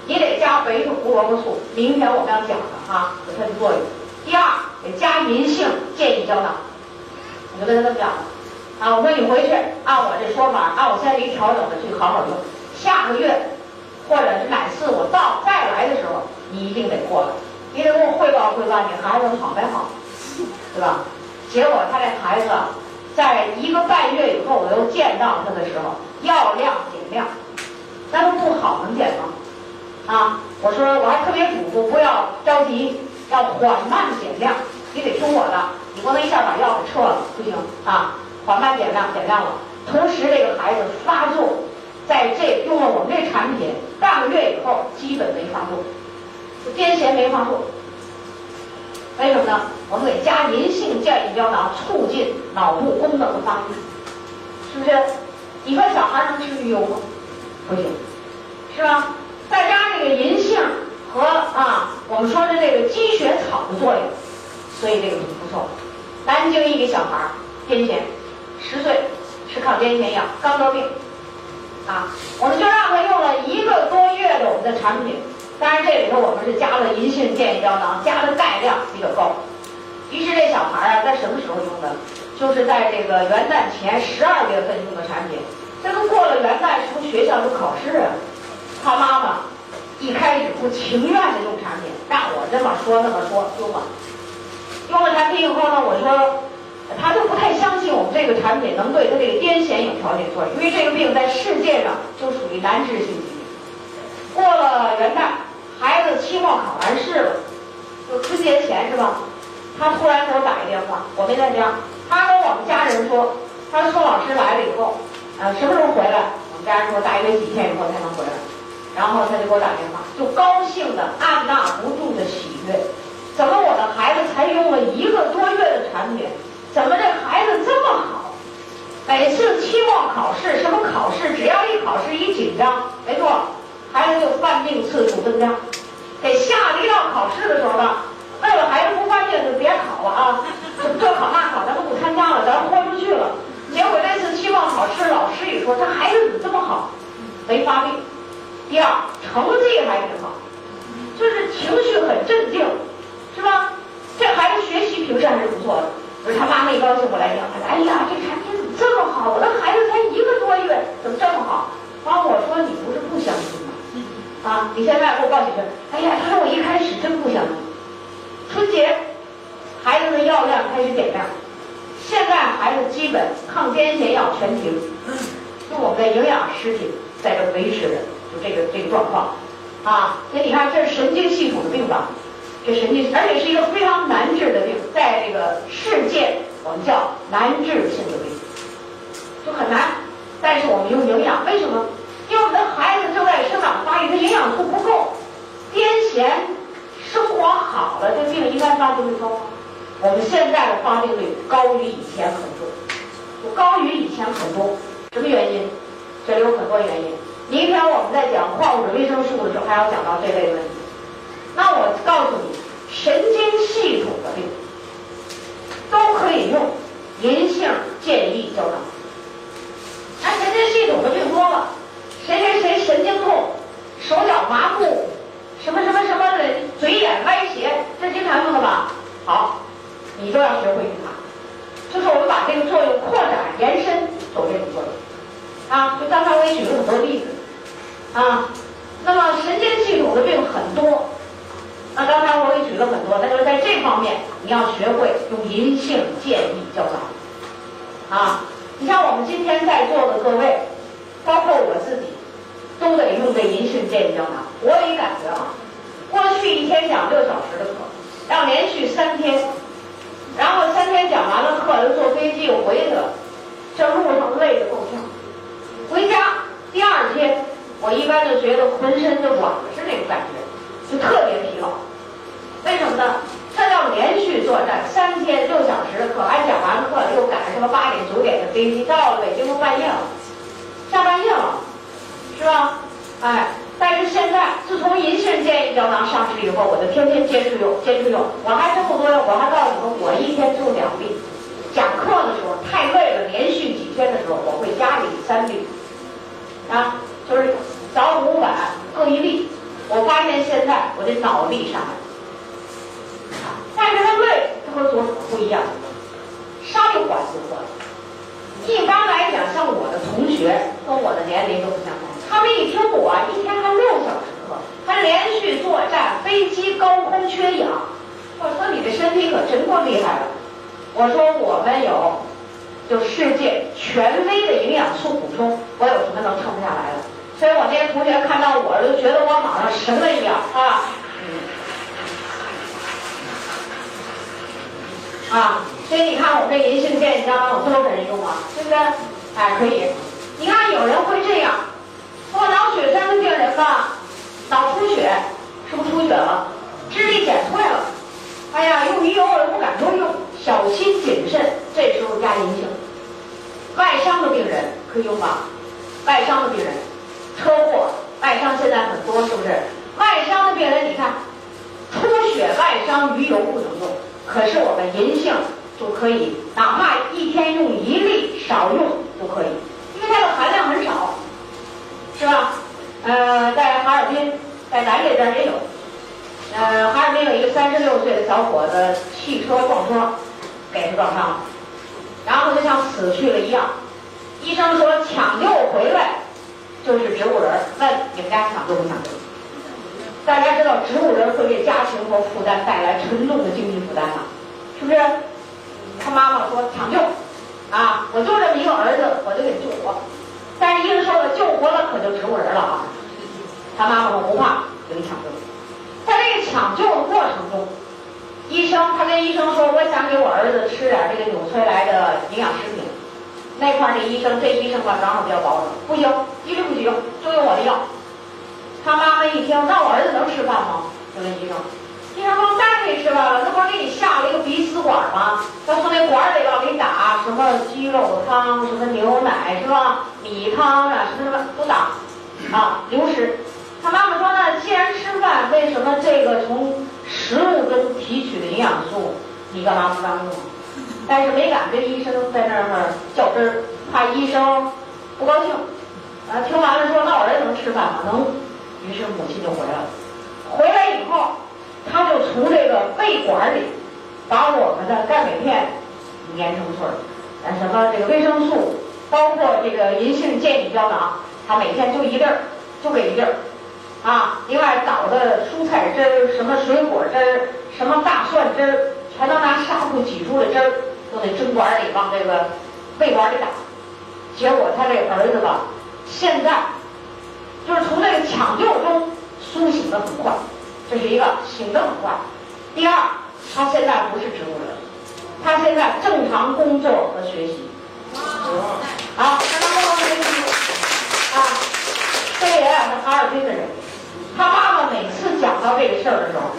你得加维生胡萝卜素，明天我们要讲的啊，有它的作用。第二，得加银杏健益胶囊。我就跟他这么讲了。啊，我说你回去按我这说法，按我现在给你调整的去好好用。下个月或者是哪次我到再来的时候，你一定得过来，你得给我汇报汇报你孩子好没好，对吧？结果他这孩子在一个半月以后，我又见到他的时候，药量减量，那不不好能减吗？啊，我说我还特别嘱咐不要着急，要缓慢减量，你得听我的，你不能一下把药给撤了，不行啊。缓慢减量，减量了。同时，这个孩子发作，在这用了我们这产品半个月以后，基本没发作，癫痫没发作。为什么呢？我们给加银杏健益胶囊，促进脑部功能的发育，是不是？你说小孩能吃鱼油吗？不行，是吧？再加这个银杏和啊，我们说的这个积雪草的作用，所以这个不错。南京一个小孩癫痫，十岁，吃抗癫痫药，刚得病，啊，我们就让他用了一个多月的我们的产品，当然这里头我们是加了银杏健胶囊，加的钙量比较高。于是这小孩儿啊，在什么时候用的？就是在这个元旦前十二月份用的产品。这都过了元旦，是不是学校都考试啊？他妈妈一开始不情愿的用产品，让我这么说那么说用了。用了产品以后呢，我说他就不太相信我们这个产品能对他这个癫痫有调节作用，因为这个病在世界上就属于难治性疾病。过了元旦，孩子期末考完试了，就春节前是吧？他突然给我打一电话，我没在家，他跟我们家人说，他说宋老师来了以后，呃，什么时候回来？我们家人说大约几天以后才能回来。然后他就给我打电话，就高兴的按捺不住的喜悦。怎么我的孩子才用了一个多月的产品，怎么这孩子这么好？每次期末考试，什么考试，只要一考试一紧张，没错，孩子就犯病次数增加。得下了一道考试的时候吧，为了孩子不犯病，就别考了啊，这考那考咱们不参加了，咱豁出去了。结果这次期末考试，老师一说，这孩子怎么这么好？没发病。第二，成绩还挺好，就是情绪很镇静。是吧？这孩子学习平时还是不错的。不是他妈一高兴，过来讲，哎呀，这产品怎么这么好？我的孩子才一个多月，怎么这么好？然后我说你不是不相信吗？啊，你现在给我报几声。哎呀，他说我一开始真不相信。春节，孩子的药量开始减量，现在孩子基本抗癫痫药全停，用我们的营养食品在这维持着，就这个这个状况。啊，所以你看，这是神经系统的病吧？这神经，而且是一个非常难治的病，在这个世界我们叫难治性的病，就很难。但是我们用营养，为什么？因为我们的孩子正在生长发育，他营养素不够。癫痫，生活好了，这病应该发病率高？我们现在的发病率高于以前很多，就高于以前很多。什么原因？这里有很多原因。明天我们在讲矿物质、维生素的时候，还要讲到这类问题。那我告诉你，神经系统的病都可以用银杏健益胶囊。那神经系统的病多了，谁谁谁神经痛，手脚麻木，什么什么什么的，嘴眼歪斜，这经常用的吧？好，你都要学会用它。就是我们把这个作用扩展、延伸，走这种作用。啊，就刚才我也举了很多例子。啊，那么神经系统的病很多。那刚才我也举了很多，那就是在这方面你要学会用银杏健益胶囊啊！你像我们今天在座的各位，包括我自己，都得用这银杏健益胶囊。我也感觉啊，过去一天讲六小时的课，要连续三天，然后三天讲完了课又坐飞机又回去了，这路上累得够呛。回家第二天，我一般就觉得浑身就软了，是那种感觉。就特别疲劳，为什么呢？他要连续作战三天六小时的课，还讲完课，又赶什么八点九点的飞机，到了北京都半夜了，下半夜了，是吧？哎，但是现在自从银杏健益胶囊上市以后，我就天天坚持用，坚持用。我还真不多用，我还告诉你们，我一天就两粒。讲课的时候太累了，连续几天的时候，我会加里三粒，啊，就是早午晚各一粒。我发现现在我的脑力上来，但是他累，他和左手不一样，稍一缓就过来。一般来讲，像我的同学跟我的年龄都不相同，他们一听我一天还六小时课，还连续作战，飞机高空缺氧，我说你的身体可真够厉害了。我说我们有，就世界权威的营养素补充，我有什么能撑不下来的？所以我那些同学看到我，就觉得我好像神了一样啊！啊，所以你看我们这银杏健益胶囊有多少人用啊？对不对？哎，可以。你看有人会这样，说脑血栓的病人吧，脑出血，是不是出血了？智力减退了。哎呀，用鱼油我都不敢多用，小心谨慎。这时候加银杏。外伤的病人可以用吗？外伤的病人。车祸外伤现在很多，是不是？外伤的病人，你看，出血外伤鱼油不能用，可是我们银杏就可以，哪怕一天用一粒，少用都可以，因为它的含量很少，是吧？呃，在哈尔滨，在咱这边也有。呃，哈尔滨有一个三十六岁的小伙子，汽车撞车，给他撞伤了，然后就像死去了一样。医生说抢救回来就是植物人，那你们家抢救不抢救？大家知道植物人会给家庭和负担带来沉重的经济负担吗？是不是？他妈妈说抢救，啊，我就这么一个儿子，我就给救活。但是医生说了，救活了可就植物人了啊。他妈妈说不怕，给你抢救。在这个抢救的过程中，医生他跟医生说，我想给我儿子吃点这个纽崔莱的营养食品。那块儿的医生，这医生吧，刚好比较保守，不行，一律不许用，就用我的药。他妈妈一听，那我儿子能吃饭吗？就问医生，医生说当然可以吃饭了，那不是给你下了一个鼻饲管吗？要从那管里要给你打什么鸡肉汤、什么牛奶是吧？米汤啊，什么什么都打，啊，流食。他妈妈说呢，既然吃饭，为什么这个从食物中提取的营养素，你干嘛不让用？但是没敢跟医生在那儿较真儿，怕医生不高兴。啊，听完了说，那我儿子能吃饭吗？能。于是母亲就回来了，回来以后，他就从这个胃管里把我们的钙镁片研成寸儿，呃，什么这个维生素，包括这个银杏健脑胶囊，他每天就一粒儿，就给一粒儿，啊，另外倒的蔬菜汁儿、什么水果汁儿、什么大蒜汁儿，全都拿纱布挤出的汁儿，都得针管里往这个胃管里打。结果他这儿子吧，现在。就是从这个抢救中苏醒的很快，这是一个醒的很快。第二，他现在不是植物人，他现在正常工作和学习。好，正常工作学习。啊，这也是哈尔滨的人。他妈妈每次讲到这个事儿的时候，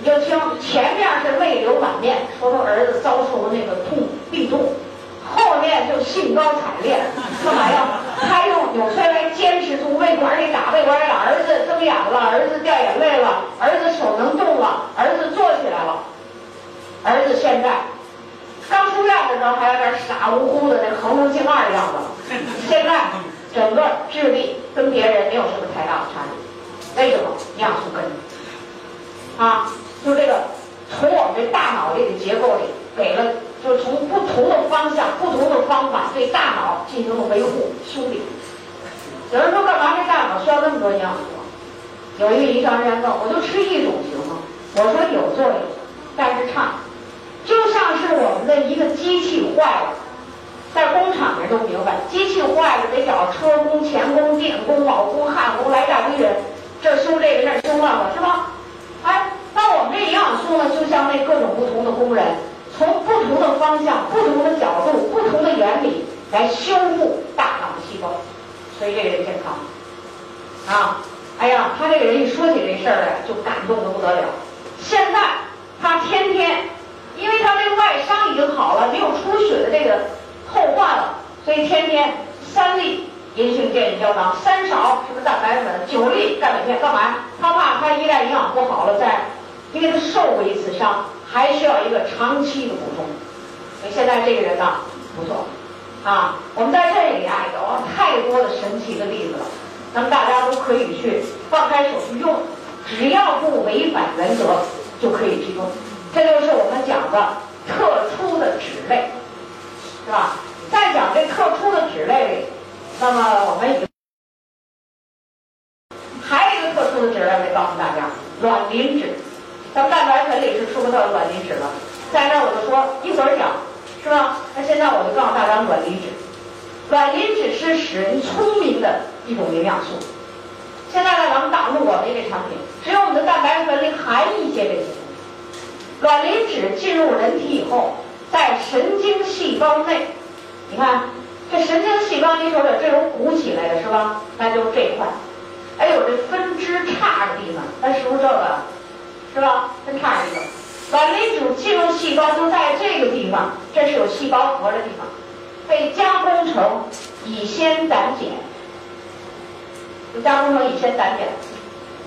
你就听前面是泪流满面，说他儿子遭受了那个痛病痛。后面就兴高采烈，干嘛呀？他用纽崔莱坚持从胃管里打胃管里，儿子睁眼了，儿子掉眼泪了，儿子手能动了，儿子坐起来了。儿子现在刚出院的时候还有点傻乎乎的那横着静二的样子，现在整个智力跟别人没有什么太大的差距。为什么？营养素跟着。啊，就这个从我们这大脑这个结构里给了。就从不同的方向、不同的方法对大脑进行了维护修理。有人说干嘛这大脑需要那么多营养素？有一个营养人员问，我就吃一种行吗？我说有作用，但是差。就像是我们的一个机器坏了，在工厂人都明白，机器坏了得找车工、钳工、电工、铆工、焊工来一大堆人，这修这个那修那个，是吧？哎，我们这营养素呢，就像那各种不同的工人。从不同的方向、不同的角度、不同的原理来修复大脑的细胞，所以这个人健康。啊，哎呀，他这个人一说起这事儿来就感动的不得了。现在他天天，因为他这个外伤已经好了，没有出血的这个后患了，所以天天三粒银杏健脑胶囊，三勺什么蛋白粉，九粒钙镁片，干嘛？他怕他一旦营养不好了，再因为他受过一次伤。还需要一个长期的补充，所以现在这个人呢不错，啊，我们在这里啊有太多的神奇的例子了，那么大家都可以去放开手去用，只要不违反原则就可以去用，这就是我们讲的特殊的脂类，是吧？再讲这特殊的脂类里，那么我们还有一个特殊的脂类没告诉大家，卵磷脂。咱们蛋白粉里是说不到卵磷脂了，在那我就说一会儿讲，是吧？那现在我就告诉大家卵磷脂，卵磷脂是使人聪明的一种营养素。现在呢，咱们大陆我们这产品，只有我们的蛋白粉里含一些这些东西。卵磷脂进入人体以后，在神经细胞内，你看这神经细胞，你瞅瞅，这种鼓起来的是吧？那就是这块。哎呦，这分支差的地方，那是不是这个？是吧？再差一个，卵磷脂进入细胞就在这个地方，这是有细胞核的地方，被加工成乙酰胆碱，就加工成乙酰胆碱。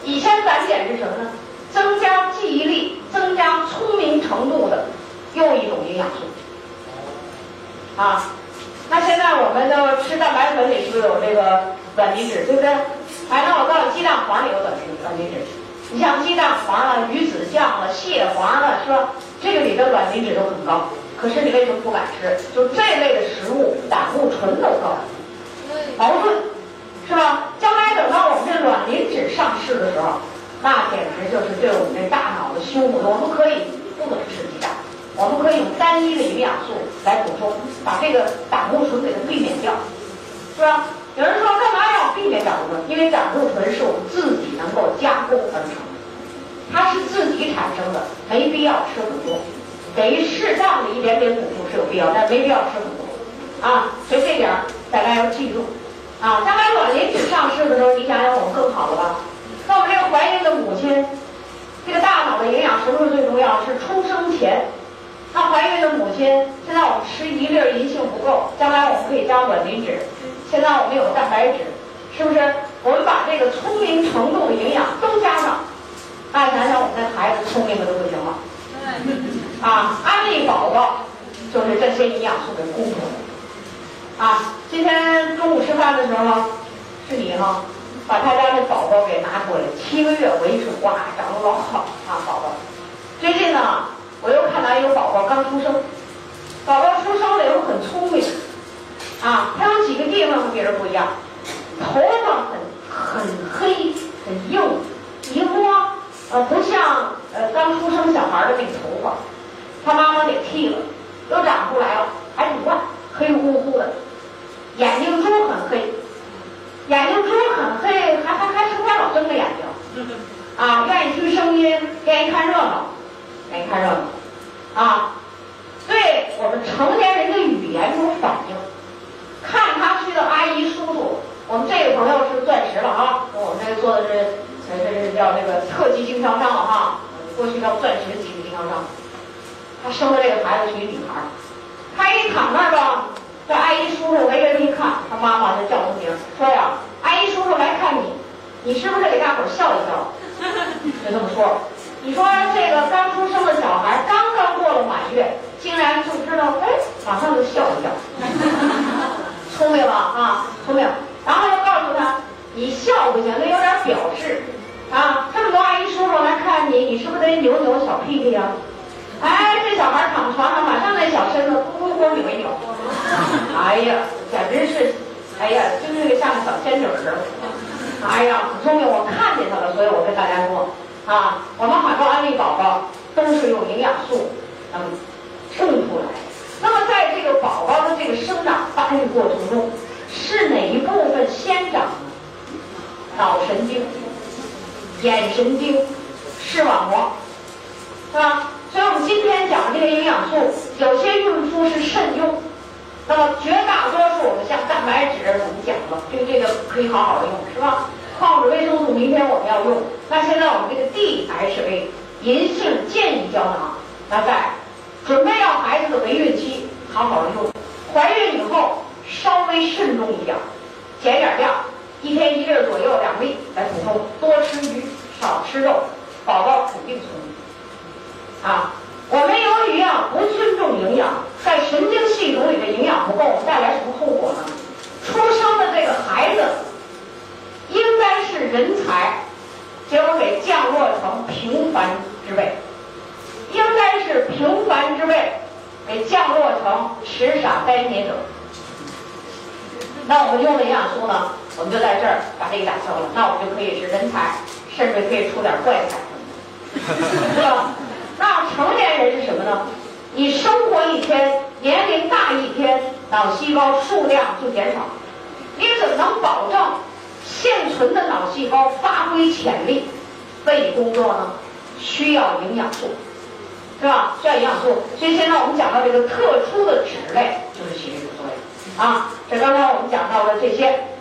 乙酰胆碱是什么呢？增加记忆力、增加聪明程度的又一种营养素啊。那现在我们的吃蛋白粉里是不是有这个卵磷脂，对不对？哎，那我告诉你，鸡蛋黄里有卵磷卵磷脂。你像鸡蛋黄了、鱼子酱了、蟹黄了，是吧？这个里的卵磷脂都很高。可是你为什么不敢吃？就这类的食物，胆固醇都高，矛盾，是吧？将来等到我们这卵磷脂上市的时候，那简直就是对我们这大脑的修复。我们可以不能吃鸡蛋，我们可以用单一的营养素来补充，把这个胆固醇给它避免掉，是吧？有人说干嘛要避免胆固醇？因为胆固醇是我们自己能够加工而成，它是自己产生的，没必要吃很多。给适当的一点点补充是有必要，但没必要吃很多啊。所以这点大家要记住啊。将来卵磷脂上市的时候，你想想我们更好了吧？那我们这个怀孕的母亲，这个大脑的营养什么时候最重要？是出生前。那怀孕的母亲，现在我们吃一粒银杏不够，将来我们可以加卵磷脂。现在我们有蛋白质，是不是？我们把这个聪明程度的营养都加上，大家想想我们的孩子聪明的都不行了。啊，安利宝宝就是这些营养素的供应。啊，今天中午吃饭的时候，是你哈，把他家的宝宝给拿过来，七个月维持，哇，长得老好啊，宝宝。最近呢，我又看到一个宝宝刚出生，宝宝出生了以后很聪明，啊，他有几个地方和别人不一样，头发很很黑，很硬，一摸，呃，不像呃刚出生小孩的那个头发。他妈妈给剃了，又长出来了，还挺快，黑乎乎的，眼睛珠很黑，眼睛珠很黑，还还还成天老睁着眼睛，啊，愿意听声音，愿意看热闹，愿意看热闹，啊，对我们成年人的语言有反应，看他去的阿姨叔叔，我们这个朋友是钻石了啊，我们这个做的是，这是叫这个特级经销商了哈，过去叫钻石级经销商。他生的这个孩子是一女孩，他一躺那儿吧，这阿姨叔叔围着一看，他妈妈就叫他名，说呀，阿姨叔叔来看你，你是不是给大伙儿笑一笑？就这么说。你说这个刚出生的小孩，刚刚过了满月，竟然就知道，哎，马上就笑一笑，聪明吧啊，聪明。然后又告诉他，你笑不行，得有点表示啊。这么多阿姨叔叔来看你，你是不是得扭扭小屁屁呀？哎，这小孩躺床上，马上那小身子咕咕咕扭一扭，哎呀，简直是，哎呀，就那个像个小仙女似的。哎呀，很聪明，我看见他了，所以我跟大家说，啊，我们很多安利宝宝都是用营养素嗯生出来。那么在这个宝宝的这个生长发育过程中，是哪一部分先长呢？脑神经、眼神经、视网膜，是吧？所以我们今天讲的这些营养素，有些孕妇是慎用，那么绝大多数我们像蛋白质，我们讲了，这这个可以好好的用，是吧？矿物质维生素明天我们要用，那现在我们这个 DHA 银杏健益胶囊，那在准备要孩子的围孕期好好的用，怀孕以后稍微慎重一点，减点量，一天一粒左右两粒来补充，多吃鱼少吃肉，宝宝肯定聪明。啊，我们由于啊不尊重营养，在神经系统里的营养不够，带来什么后果呢？出生的这个孩子应该是人才，结果给降落成平凡之辈；应该是平凡之辈，给降落成痴傻呆捏者。那我们用的营养素呢？我们就在这儿把这个打消了，那我们就可以是人才，甚至可以出点怪才，是吧？那成年人是什么呢？你生活一天，年龄大一天，脑细胞数量就减少。你怎么能保证现存的脑细胞发挥潜力、为你工作呢？需要营养素，是吧？需要营养素。所以现在我们讲到这个特殊的脂类，就是起这个作用啊。这刚才我们讲到的这些。